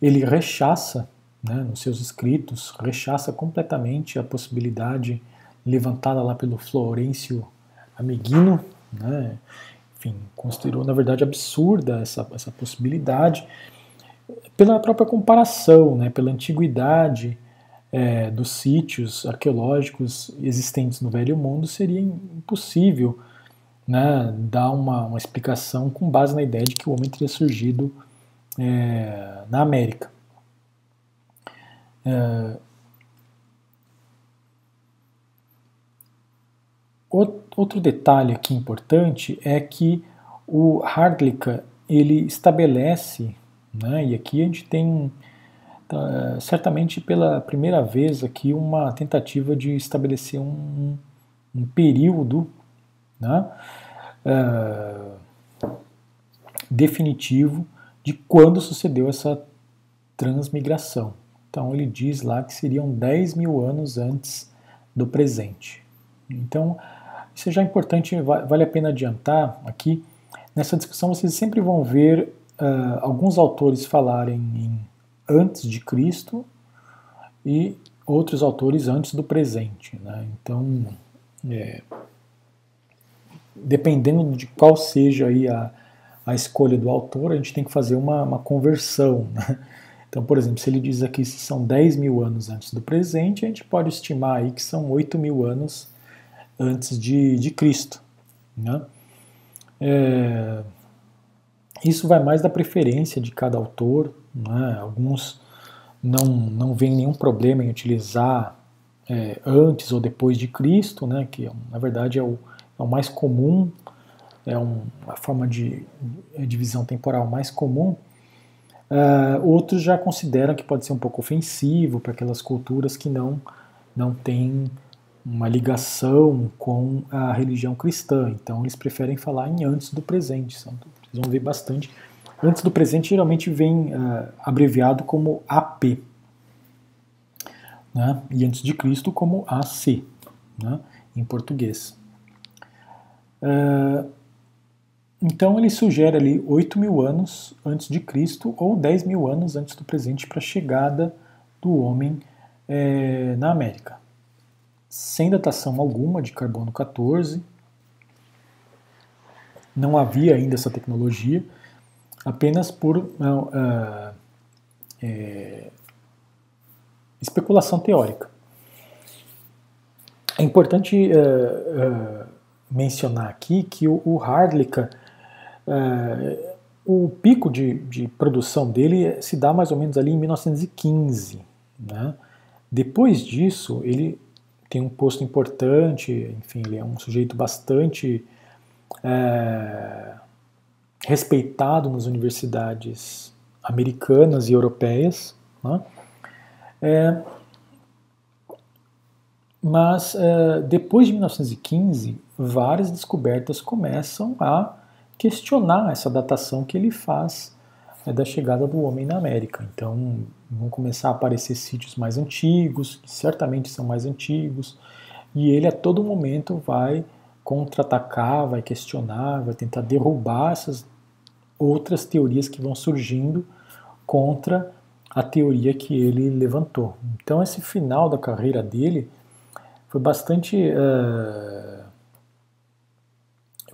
Ele rechaça, né, nos seus escritos, rechaça completamente a possibilidade levantada lá pelo Florencio Amiguino, né, enfim, considerou, na verdade, absurda essa, essa possibilidade, pela própria comparação, né, pela antiguidade é, dos sítios arqueológicos existentes no Velho Mundo, seria impossível né, dar uma, uma, explicação com base na ideia de que o homem teria surgido é, na América. É, Outro detalhe aqui importante é que o Hardlicka ele estabelece, né, e aqui a gente tem tá, certamente pela primeira vez aqui uma tentativa de estabelecer um, um período né, uh, definitivo de quando sucedeu essa transmigração. Então ele diz lá que seriam 10 mil anos antes do presente. Então, isso é já importante, vale a pena adiantar aqui. Nessa discussão vocês sempre vão ver uh, alguns autores falarem em antes de Cristo e outros autores antes do presente. Né? Então, é, dependendo de qual seja aí a, a escolha do autor, a gente tem que fazer uma, uma conversão. (laughs) Né? Então, por exemplo, se ele diz aqui que são 10 mil anos antes do presente, a gente pode estimar aí que são 8 mil anos antes de, de Cristo. Né? É, isso vai mais da preferência de cada autor. Né? Alguns não, não veem nenhum problema em utilizar é, antes ou depois de Cristo, né? que na verdade é o, é o mais comum, é um, uma forma de, de divisão temporal mais comum. Uh, outros já consideram que pode ser um pouco ofensivo para aquelas culturas que não, não têm uma ligação com a religião cristã. Então eles preferem falar em antes do presente. Vocês vão ver bastante. Antes do presente geralmente vem uh, abreviado como AP. Né? E antes de Cristo como AC, né? em português. Uh, então ele sugere ali 8 mil anos antes de Cristo ou 10 mil anos antes do presente para a chegada do homem é, na América. Sem datação alguma de carbono 14, não havia ainda essa tecnologia, apenas por uh, é, especulação teórica. É importante uh, uh, mencionar aqui que o, o Hardlicka é, o pico de, de, produção dele se dá mais ou menos ali em 1915. Né? Depois disso, ele tem um posto importante, enfim, ele é um sujeito bastante é, respeitado nas universidades americanas e europeias. Né? É, mas é, depois de 1915, várias descobertas começam a questionar essa datação que ele faz é, da chegada do homem na América. Então vão começar a aparecer sítios mais antigos, que certamente são mais antigos, e ele a todo momento vai contra-atacar, vai questionar, vai tentar derrubar essas outras teorias que vão surgindo contra a teoria que ele levantou. Então esse final da carreira dele foi bastante uh,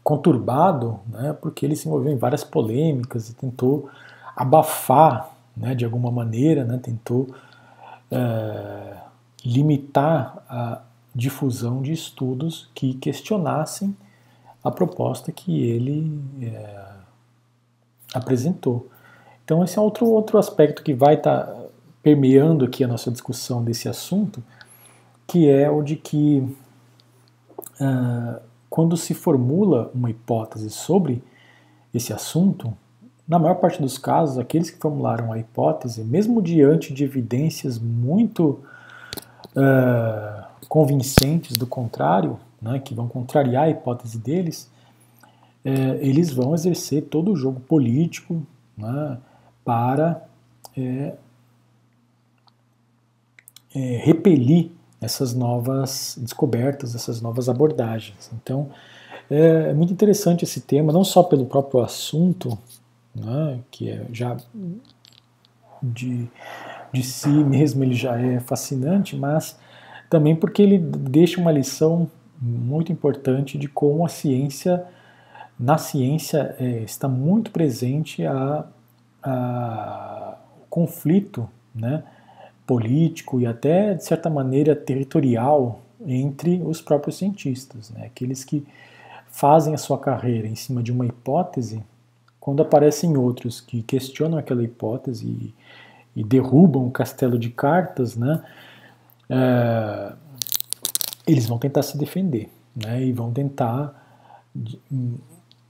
conturbado, né, porque ele se envolveu em várias polêmicas e tentou abafar, né, de alguma maneira, né, tentou é, limitar a difusão de estudos que questionassem a proposta que ele é, apresentou. Então esse é outro outro aspecto que vai estar tá permeando aqui a nossa discussão desse assunto, que é o de que uh, quando se formula uma hipótese sobre esse assunto, na maior parte dos casos, aqueles que formularam a hipótese, mesmo diante de evidências muito uh, convincentes do contrário, né, que vão contrariar a hipótese deles, uh, eles vão exercer todo o jogo político né, para uh, repelir essas novas descobertas, essas novas abordagens. Então, é, é muito interessante esse tema, não só pelo próprio assunto, né, que é já de, de si mesmo ele já é fascinante, mas também porque ele deixa uma lição muito importante de como a ciência, na ciência, é, está muito presente a, a, o conflito, né, político e até, de certa maneira, territorial entre os próprios cientistas. Né? Aqueles que fazem a sua carreira em cima de uma hipótese, quando aparecem outros que questionam aquela hipótese e, e derrubam o castelo de cartas, né? É, eles vão tentar se defender né? e vão tentar,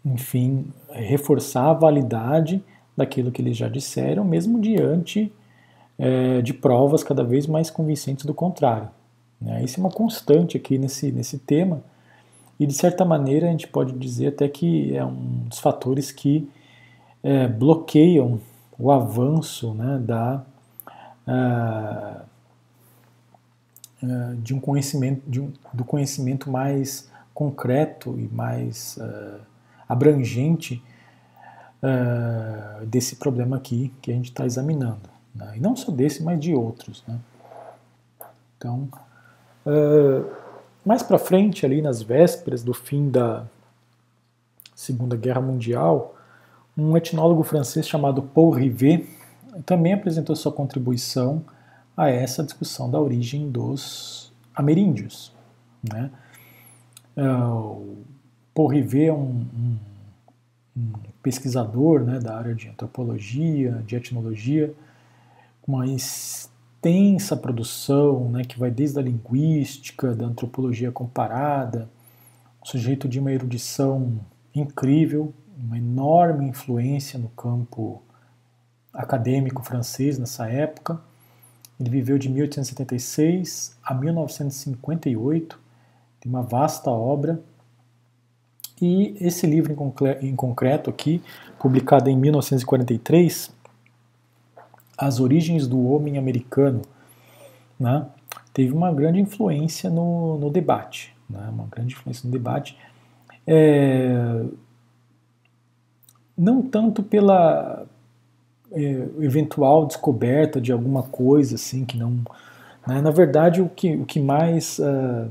enfim, reforçar a validade daquilo que eles já disseram, mesmo diante é, de provas cada vez mais convincentes do contrário. Né? Isso é uma constante aqui nesse, nesse tema, e de certa maneira a gente pode dizer até que é um dos fatores que é, bloqueiam o avanço né, da, uh, uh, de um conhecimento, de um, do conhecimento mais concreto e mais uh, abrangente desse problema aqui que a gente está examinando. Né? E não só desse, mas de outros. Né? Então, mais para frente, ali nas vésperas do fim da Segunda Guerra Mundial, um etnólogo francês chamado Paul Rivet também apresentou sua contribuição a essa discussão da origem dos ameríndios. Né? Uh, Paul Rivet é um, um, um pesquisador né, da área de antropologia, de etnologia, uma extensa produção, né, que vai desde a linguística, da antropologia comparada, sujeito de uma erudição incrível, uma enorme influência no campo acadêmico francês nessa época. Ele viveu de 1876 a 1958, tem uma vasta obra. E esse livro em concreto aqui, publicado em 1943, As Origens do Homem Americano, né, teve uma grande influência no, no debate, né, uma grande influência no debate. É, não tanto pela é, eventual descoberta de alguma coisa assim que não. Né? Na verdade, o que, o que mais uh,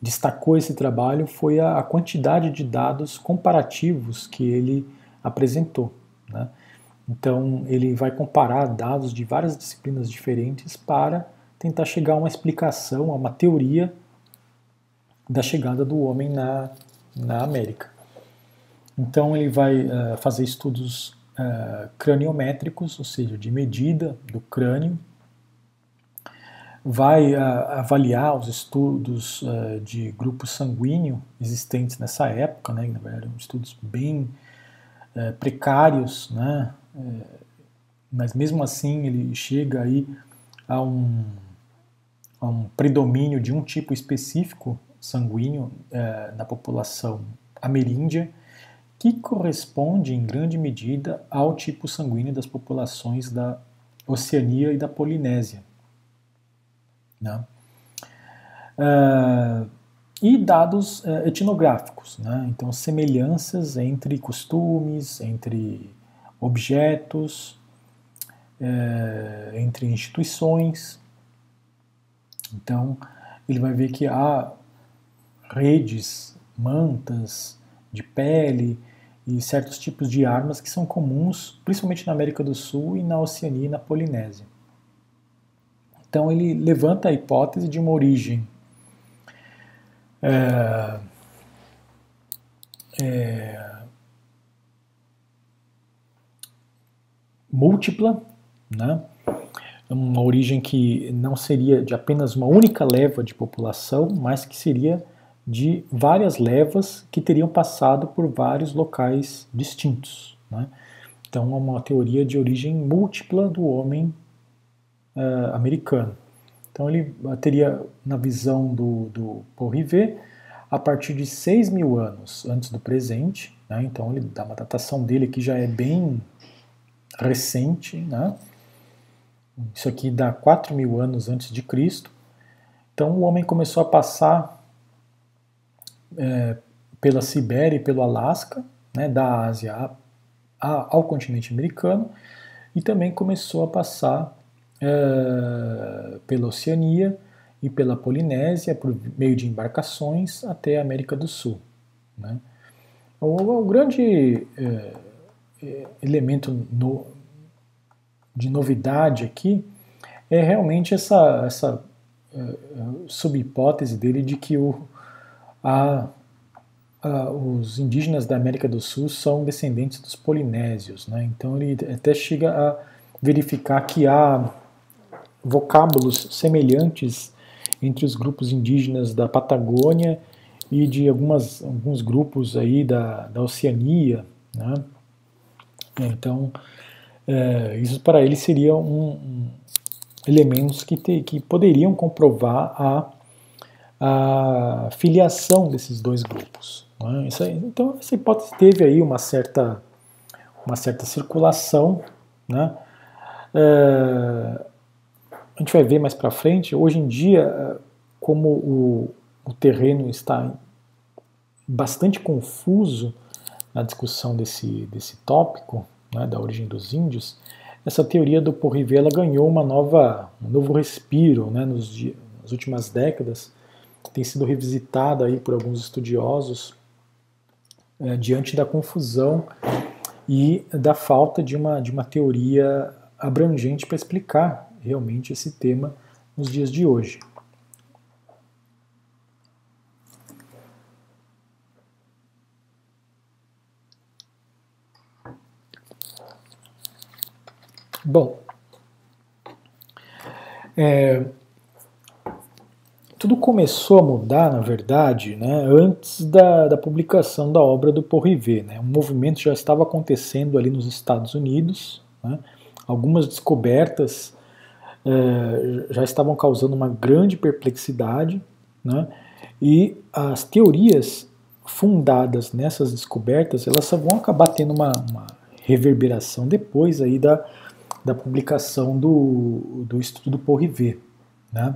destacou esse trabalho foi a, a, quantidade de dados comparativos que ele apresentou. Né? Então, ele vai comparar dados de várias disciplinas diferentes para tentar chegar a uma explicação, a uma teoria da chegada do homem na, na América. Então ele vai uh, fazer estudos uh, craniométricos, ou seja, de medida do crânio, vai uh, avaliar os estudos de grupo sanguíneo existentes nessa época, né, eram estudos bem precários, né, mas mesmo assim ele chega aí a um, a um predomínio de um tipo específico sanguíneo na população ameríndia, que corresponde em grande medida ao tipo sanguíneo das populações da Oceania e da Polinésia. Né? Uh, e dados uh, etnográficos, né? então semelhanças entre costumes, entre objetos, uh, entre instituições. Então ele vai ver que há redes, mantas de pele, e certos tipos de armas que são comuns, principalmente na América do Sul e na Oceania e na Polinésia. Então ele levanta a hipótese de uma origem é, é, múltipla, né? uma origem que não seria de apenas uma única leva de população, mas que seria de várias levas que teriam passado por vários locais distintos. Né? Então, é uma teoria de origem múltipla do homem uh, americano. Então, ele teria, na visão do, do Paul Rivet, a partir de 6 mil anos antes do presente, né? então ele dá uma datação dele que já é bem recente, né? isso aqui dá 4 mil anos antes de Cristo. Então o homem começou a passar é, pela Sibéria e pelo Alasca, né, da Ásia a, a, ao continente americano, e também começou a passar é, pela Oceania e pela Polinésia, por meio de embarcações, até a América do Sul. Né. O, o, grande é, é elemento no, de novidade aqui é realmente essa, essa é, subhipótese dele de que o, a, a, os indígenas da América do Sul são descendentes dos polinésios. Né? Então ele até chega a verificar que há vocábulos semelhantes entre os grupos indígenas da Patagônia e de algumas, alguns grupos aí da, da Oceania. Né? Então, é, isso para ele seriam um, um, elementos que, te, que poderiam comprovar a a filiação desses dois grupos. Né? então, essa hipótese teve aí uma certa, uma certa circulação. Né? É, a gente vai ver mais para frente. Hoje em dia, como o, o terreno está bastante confuso na discussão desse, desse tópico, né, da origem dos índios, essa teoria do Porrivela ganhou uma nova, um novo respiro né, nos, nas últimas décadas, tem sido revisitada aí por alguns estudiosos é, diante da confusão e da falta de uma, de uma teoria abrangente para explicar realmente esse tema nos dias de hoje. Bom, é, tudo começou a mudar, na verdade, né, antes da, da publicação da obra do Paul Rivet. Né? O movimento já estava acontecendo ali nos Estados Unidos, né? algumas descobertas é, já estavam causando uma grande perplexidade, né? e as teorias fundadas nessas descobertas, elas vão acabar tendo uma, uma reverberação depois aí da, da publicação do, do estudo do Paul Rivet. Né?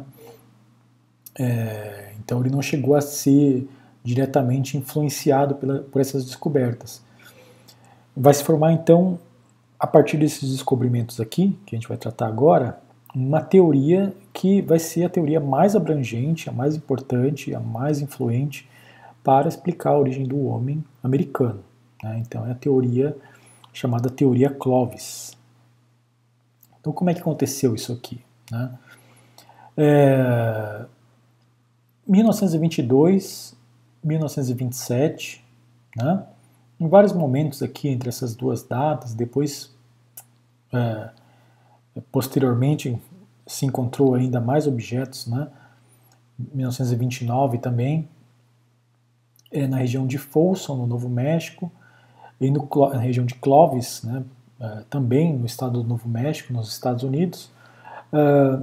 É, então ele não chegou a ser diretamente influenciado pela, por essas descobertas. Vai se formar então, a partir desses descobrimentos aqui, que a gente vai tratar agora, uma teoria que vai ser a teoria mais abrangente, a mais importante, a mais influente para explicar a origem do homem americano. Né? Então é a teoria chamada teoria Clovis. Então como é que aconteceu isso aqui? Né? É, 1922, 1927, né? em vários momentos aqui entre essas duas datas, depois, é, posteriormente, se encontrou ainda mais objetos, né? 1929 também, é, na região de Folsom, no Novo México, e no, na região de Clovis, né? É, também no estado do Novo México, nos Estados Unidos, é,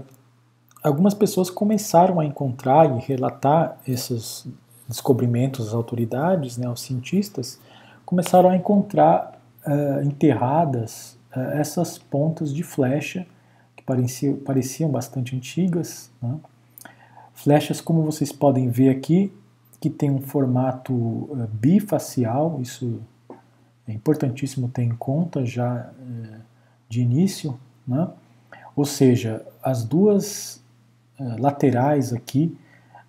algumas pessoas começaram a encontrar e relatar esses descobrimentos às autoridades, né, aos cientistas, começaram a encontrar uh, enterradas uh, essas pontas de flecha que pareciam, pareciam bastante antigas. Né? Flechas, como vocês podem ver aqui, que tem um formato uh, bifacial, isso é importantíssimo ter em conta já de início, né? ou seja, as duas laterais aqui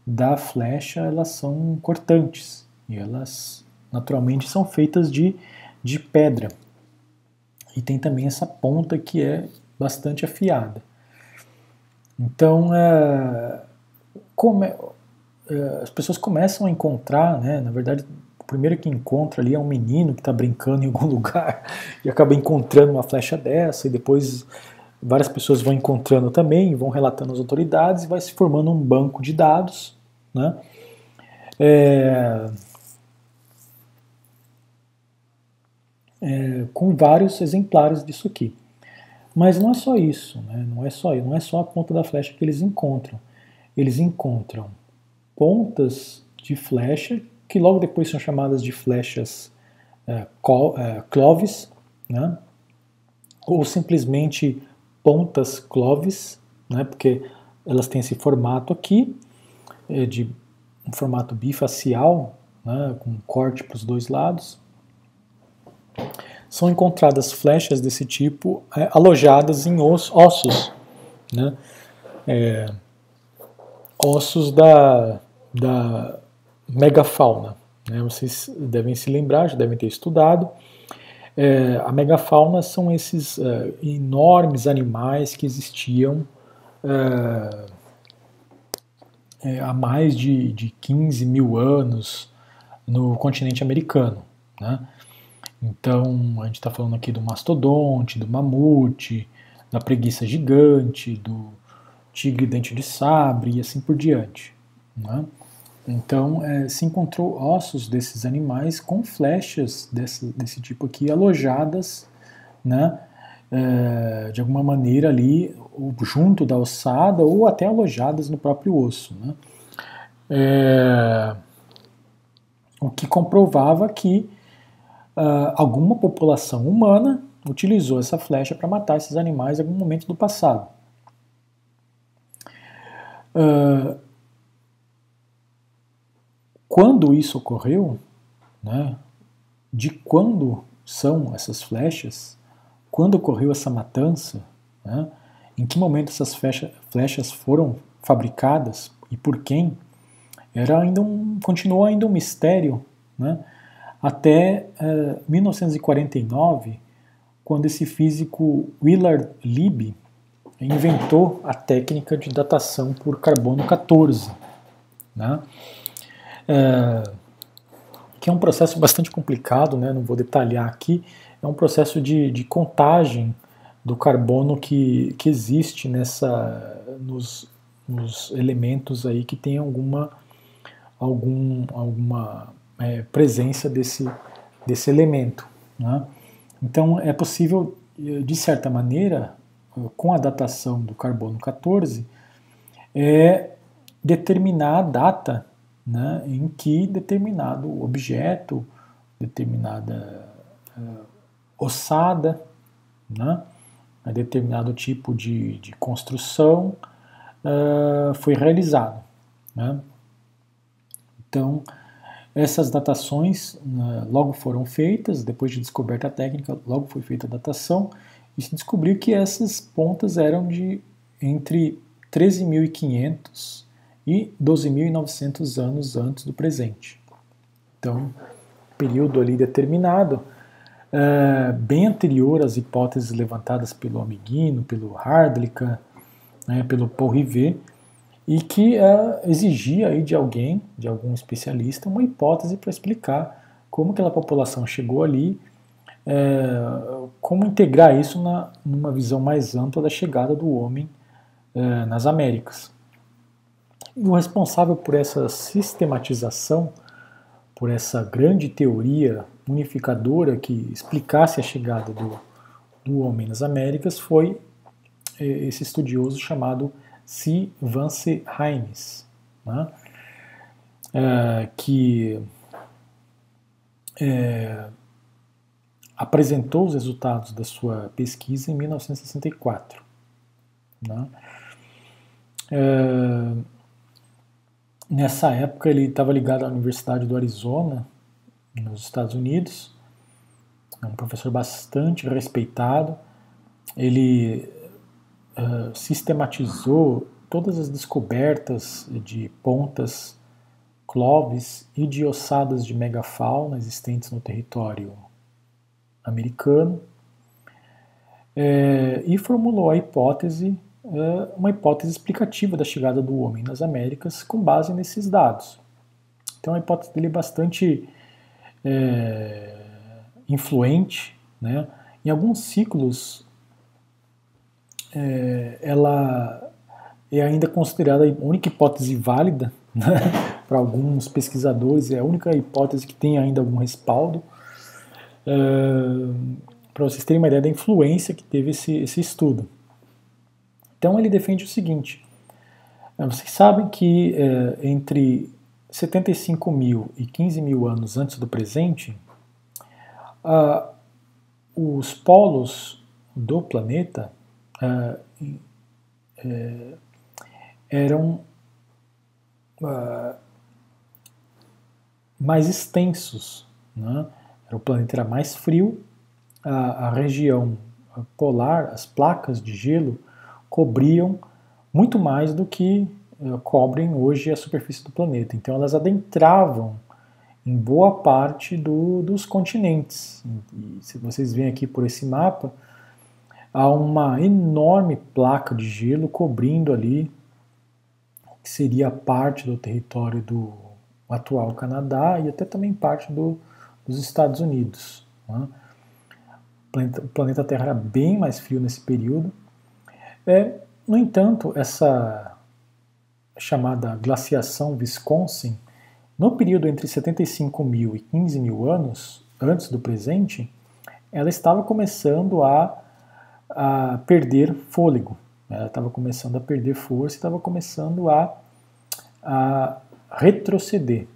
da flecha elas são cortantes e elas naturalmente são feitas de, de pedra. E tem também essa ponta que é bastante afiada. Então, é, come, é, as pessoas começam a encontrar, né, na verdade, o primeiro que encontra ali é um menino que está brincando em algum (laughs) lugar e acaba encontrando uma flecha dessa, e depois várias pessoas vão encontrando também, vão relatando às autoridades e vai se formando um banco de dados, né? É, é, com vários exemplares disso aqui. Mas não é só isso, né? não é só não é só a ponta da flecha que eles encontram. Eles encontram pontas de flecha que logo depois são chamadas de flechas é, é cloves, né? ou simplesmente pontas cloves, né, porque elas têm esse formato aqui, é de um formato bifacial, né, com corte para os dois lados. São encontradas flechas desse tipo é, alojadas em ossos, né, é, ossos da, da megafauna. Né, vocês devem se lembrar, já devem ter estudado. É, a megafauna são esses é, enormes animais que existiam é, é há mais de, de 15 mil anos no continente americano. Né? Então, a gente está falando aqui do mastodonte, do mamute, da preguiça gigante, do tigre dente de sabre e assim por diante. Né? Então, é, se encontrou ossos desses animais com flechas desse, desse tipo aqui alojadas, né, é, de alguma maneira ali, junto da ossada ou até alojadas no próprio osso. Né. É, o que comprovava que uh, alguma população humana utilizou essa flecha para matar esses animais em algum momento do passado. Uh, quando isso ocorreu, né, de quando são essas flechas, quando ocorreu essa matança, né, em que momento essas flecha, flechas foram fabricadas e por quem, era ainda um, continuou ainda um mistério, né, até uh, eh, 1949, quando esse físico Willard Libby inventou a técnica de datação por carbono 14. Né? É, que é um processo bastante complicado, né, não vou detalhar aqui, é um processo de, de contagem do carbono que, que existe nessa, nos, os elementos aí que tem alguma, algum, alguma é, presença desse, desse elemento. Né? Então é possível, de certa maneira, com a datação do carbono 14, é determinar a data né, em que determinado objeto, determinada uh, ossada, né, determinado tipo de, de construção uh, foi realizado. Né. Então, essas datações uh, logo foram feitas, depois de descoberta técnica, logo foi feita a datação, e se descobriu que essas pontas eram de entre 13.500 e 12.900 anos antes do presente. Então, período ali determinado, é, bem anterior às hipóteses levantadas pelo Amiguino, pelo Hardlicka, né, pelo Paul Rivet, e que é, exigia aí de alguém, de algum especialista, uma hipótese para explicar como aquela população chegou ali, é, como integrar isso na, numa visão mais ampla da chegada do homem nas Américas. E o responsável por essa sistematização, por essa grande teoria unificadora que explicasse a chegada do, do homem nas Américas, foi é, esse estudioso chamado C. Vance Hines, né? é, que é, apresentou os resultados da sua pesquisa em 1964. Né? É, nessa época ele estava ligado à Universidade do Arizona, nos Estados Unidos, é um professor bastante respeitado. Ele uh, sistematizou todas as descobertas de pontas, cloves e de ossadas de megafauna existentes no território americano é, e formulou a hipótese uma hipótese explicativa da chegada do homem nas Américas com base nesses dados. Então a hipótese dele é bastante é, influente, né? Em alguns ciclos é, ela é ainda considerada a única hipótese válida né? (laughs) para alguns pesquisadores, é a única hipótese que tem ainda algum respaldo. É, para vocês terem uma ideia da influência que teve esse, esse estudo. Então ele defende o seguinte: é, vocês sabem que é, entre 75 mil e 15 mil anos antes do presente, ah, os polos do planeta ah, é, eram ah, mais extensos. Né? O planeta era mais frio, a, a região polar, as placas de gelo, cobriam muito mais do que uh, cobrem hoje a superfície do planeta. Então elas adentravam em boa parte do, dos continentes. E se vocês veem aqui por esse mapa, há uma enorme placa de gelo cobrindo ali que seria parte do território do atual Canadá e até também parte do, dos Estados Unidos. Né? O, o planeta Terra era bem mais frio nesse período é, no entanto, essa chamada glaciação Wisconsin, no período entre 75 mil e 15 mil anos antes do presente, ela estava começando a, a perder fôlego, ela estava começando a perder força, estava começando a, a retroceder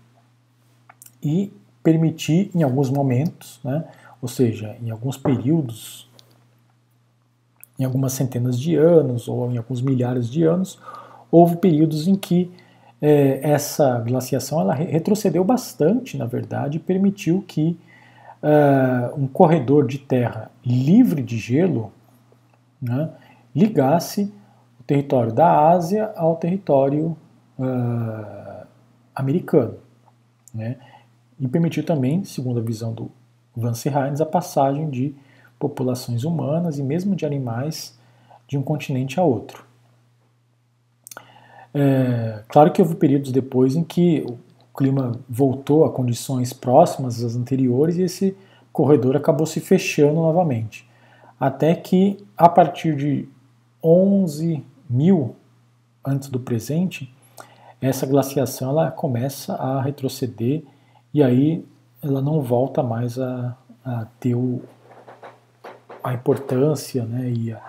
e permitir, em alguns momentos, né, ou seja, em alguns períodos em algumas centenas de anos ou em alguns milhares de anos, houve períodos em que é, essa glaciação ela retrocedeu bastante, na verdade, e permitiu que uh, um corredor de terra livre de gelo né, ligasse o território da Ásia ao território uh, americano. Né, e permitiu também, segundo a visão do Vance Hines, a passagem de populações humanas e mesmo de animais de um continente a outro. É, claro que houve períodos depois em que o clima voltou a condições próximas às anteriores e esse corredor acabou se fechando novamente. Até que, a partir de 11 mil antes do presente, essa glaciação ela começa a retroceder e aí ela não volta mais a, a ter o, a importância né, e, a,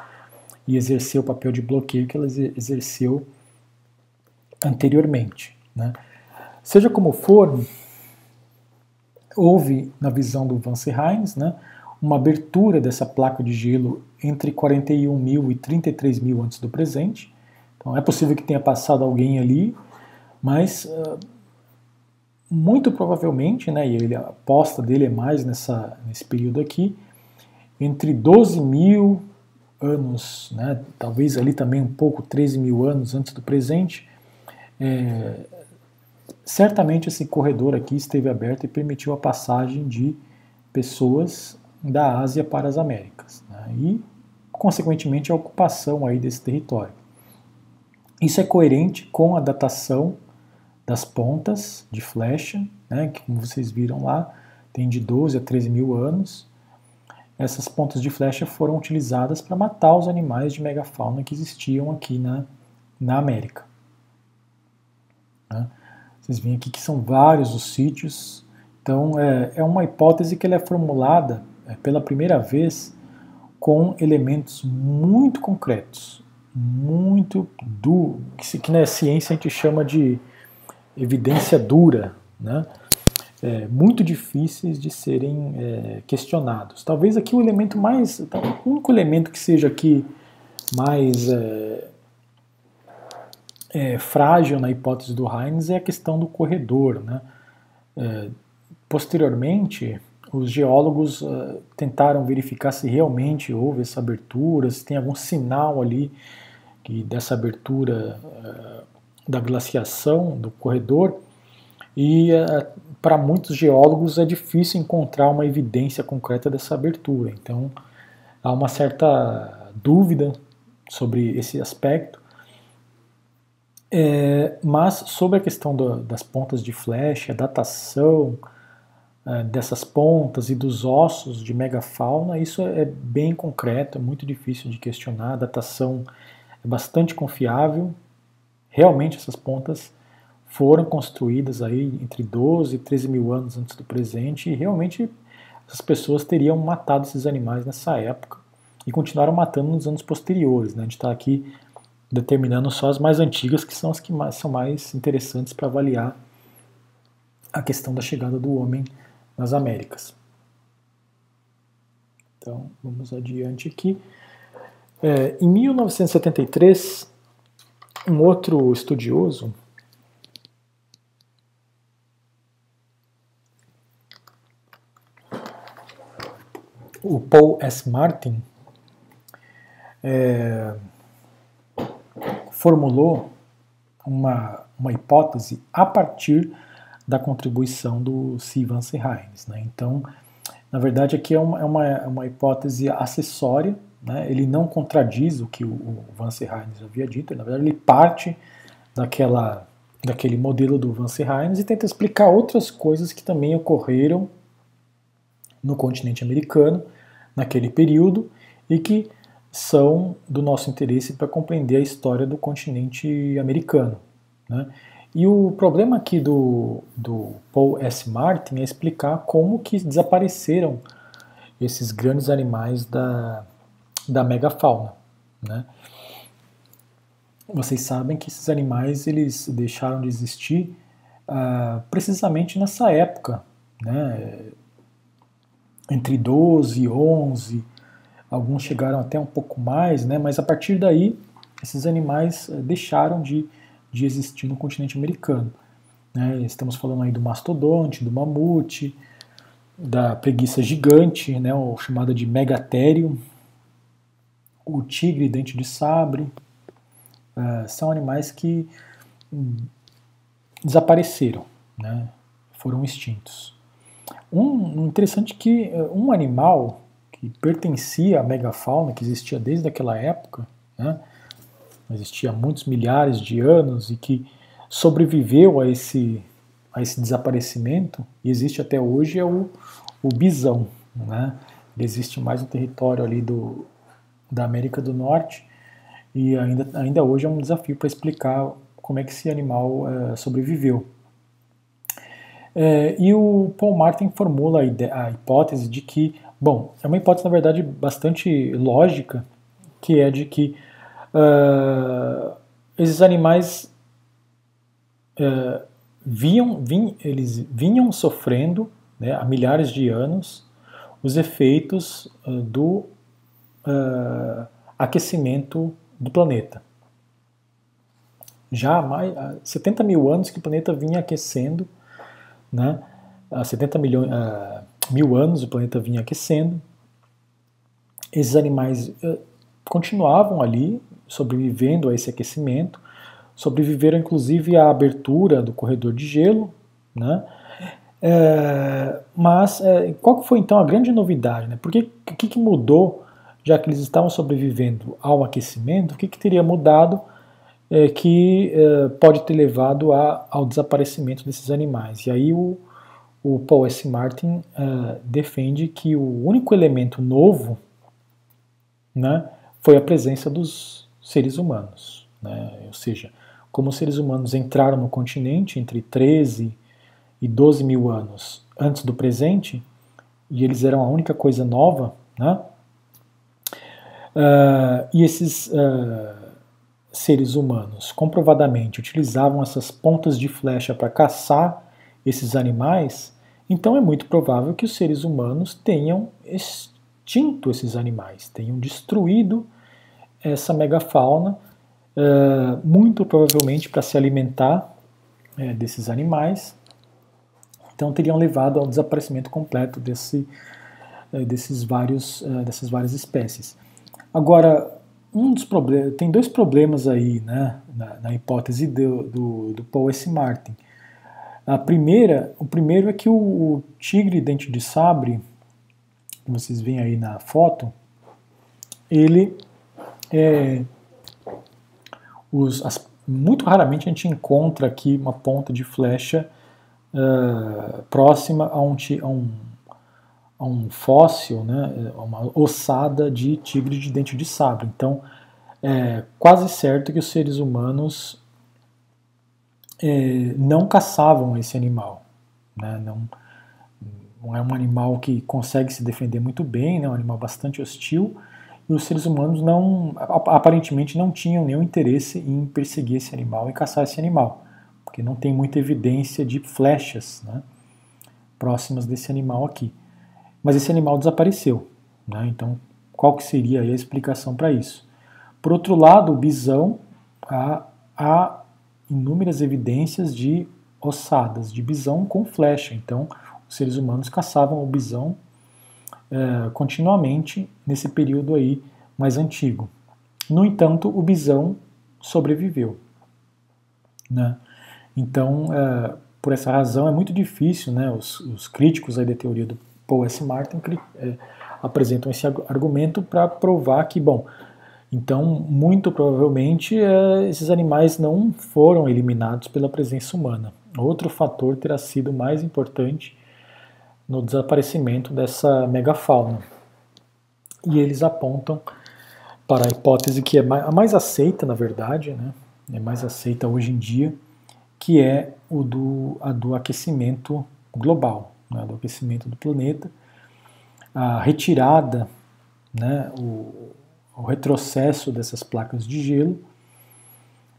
e exercer o papel de bloqueio que ela exerceu anteriormente. Né. Seja como for, houve, na visão do Vance Hines, né, uma abertura dessa placa de gelo entre 41 mil e 33 mil antes do presente. Então é possível que tenha passado alguém ali, mas uh, muito provavelmente, né, e ele, a aposta dele é mais nessa, nesse período aqui, entre 12 mil anos, né, talvez ali também um pouco 13 mil anos antes do presente, é, certamente esse corredor aqui esteve aberto e permitiu a passagem de pessoas da Ásia para as Américas né, e, consequentemente, a ocupação aí desse território. Isso é coerente com a datação das pontas de flecha, né, que como vocês viram lá, tem de 12 a 13 mil anos. Essas pontas de flecha foram utilizadas para matar os animais de megafauna que existiam aqui na, na América. Né. Vocês veem aqui que são vários os sítios. Então é, é uma hipótese que ela é formulada é, pela primeira vez com elementos muito concretos, muito do que, que na ciência a gente chama de evidência dura, né? É, muito difíceis de serem é, questionados. Talvez aqui o elemento mais, o único elemento que seja aqui mais é, é frágil na hipótese do Heinz é a questão do corredor. Né? É, posteriormente, os geólogos uh, tentaram verificar se realmente houve essa abertura, se tem algum sinal ali que dessa abertura da glaciação do corredor. E para muitos geólogos é difícil encontrar uma evidência concreta dessa abertura. Então há uma certa dúvida sobre esse aspecto. É, mas sobre a questão do, das pontas de flecha, datação, é, dessas pontas e dos ossos de megafauna, isso é bem concreto, é muito difícil de questionar, a datação é bastante confiável. Realmente essas pontas foram construídas aí entre 12 e 13 mil anos antes do presente e realmente as pessoas teriam matado esses animais nessa época e continuaram matando nos anos posteriores. Né? A gente está aqui determinando só as mais antigas, que são as que mais, são mais interessantes para avaliar a questão da chegada do homem nas Américas. Então, vamos adiante aqui. É, em 1973, um outro estudioso, o Paul S. Martin, é, formulou uma, uma hipótese a partir da contribuição do Sivan Serraines. Né? Então, na verdade, aqui é uma, é uma, é uma hipótese acessória, né? ele não contradiz o que o, o Van Serraines havia dito, na verdade, ele parte daquela, daquele modelo do Van Serraines e tenta explicar outras coisas que também ocorreram no continente americano naquele período e que são do nosso interesse para compreender a história do continente americano. Né? E o problema aqui do, do Paul S. Martin é explicar como que desapareceram esses grandes animais da, da megafauna. Né? Vocês sabem que esses animais eles deixaram de existir uh, precisamente nessa época, né? Entre 12 e 11, alguns chegaram até um pouco mais, né? mas a partir daí esses animais eh, deixaram de de existir no continente americano. Né? Estamos falando aí do mastodonte, do mamute, da preguiça gigante, né, ou chamada de megatério, o tigre dente de sabre, uh, são animais que hum, desapareceram, né, foram extintos. Um interessante que uh, um animal que pertencia à megafauna, que existia desde aquela época, né, existia muitos milhares de anos e que sobreviveu a esse, a esse desaparecimento e existe até hoje é o, o bisão. Né? Ele existe mais no território ali do, da América do Norte e ainda, ainda hoje é um desafio para explicar como é que esse animal uh, sobreviveu. É, e o Paul Martin formula a, hipótese de que, bom, é uma hipótese na verdade bastante lógica, que é de que uh, esses animais uh, vinham, vin, eles vinham sofrendo né, há milhares de anos os efeitos uh, do aquecimento do planeta. Já há, mais, há 70 mil anos que o planeta vinha aquecendo, né? há 70 milhões, mil anos o planeta vinha aquecendo, esses animais continuavam ali, sobrevivendo a esse aquecimento, sobreviveram inclusive à abertura do corredor de gelo, né? É, mas é, qual foi então a grande novidade? Né? Por que, que, que mudou, já que eles estavam sobrevivendo ao aquecimento, o que, que teria mudado é, que é, pode ter levado a, ao desaparecimento desses animais? E aí o, o Paul S. Martin é, defende que o único elemento novo né, foi a presença dos seres humanos. Né? Ou seja, como os seres humanos entraram no continente entre 13 e 12 mil anos antes do presente, e eles eram a única coisa nova, né? Uh, e esses uh, seres humanos comprovadamente utilizavam essas pontas de flecha para caçar esses animais, então é muito provável que os seres humanos tenham extinto esses animais, tenham destruído essa megafauna, uh, muito provavelmente para se alimentar uh, desses animais. Então teriam levado ao desaparecimento completo desse, uh, desses vários, dessas várias espécies. Agora, um dos problemas, tem dois problemas aí né, na, na hipótese do, do, do, Paul S. Martin. A primeira, o primeiro é que o, o tigre dente de sabre, que vocês veem aí na foto, ele é, os, as, muito raramente a gente encontra aqui uma ponta de flecha uh, próxima a um, a um, a um fóssil, né, uma ossada de tigre de dente de sabre. Então, é quase certo que os seres humanos é, não caçavam esse animal. Né, não, não é um animal que consegue se defender muito bem, né, é um animal bastante hostil, e os seres humanos não aparentemente não tinham nenhum interesse em perseguir esse animal e caçar esse animal, porque não tem muita evidência de flechas né, próximas desse animal aqui. Mas esse animal desapareceu, né, então qual que seria a explicação para isso? Por outro lado, o bisão há, há inúmeras evidências de ossadas de bisão com flecha, então os seres humanos caçavam o bisão é, continuamente nesse período aí mais antigo. No entanto, o bisão sobreviveu. Né? Então, é, por essa razão, é muito difícil, né, os, os críticos aí da teoria do Paul S. Martin é, apresentam esse argumento para provar que, bom, então, muito provavelmente, é, esses animais não foram eliminados pela presença humana. Outro fator terá sido mais importante no desaparecimento dessa megafauna. E eles apontam para a hipótese que é a mais aceita, na verdade, né? é mais aceita hoje em dia, que é o do, a do aquecimento global, né? do aquecimento do planeta, a retirada, né? o, o retrocesso dessas placas de gelo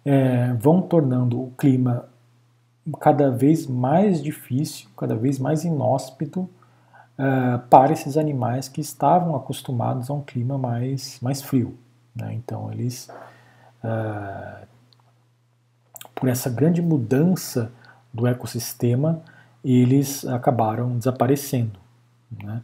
é, vão tornando o clima cada vez mais difícil, cada vez mais inóspito uh, para esses animais que estavam acostumados a um clima mais, mais frio. Né? Então, eles, uh, por essa grande mudança do ecossistema, eles acabaram desaparecendo. Né?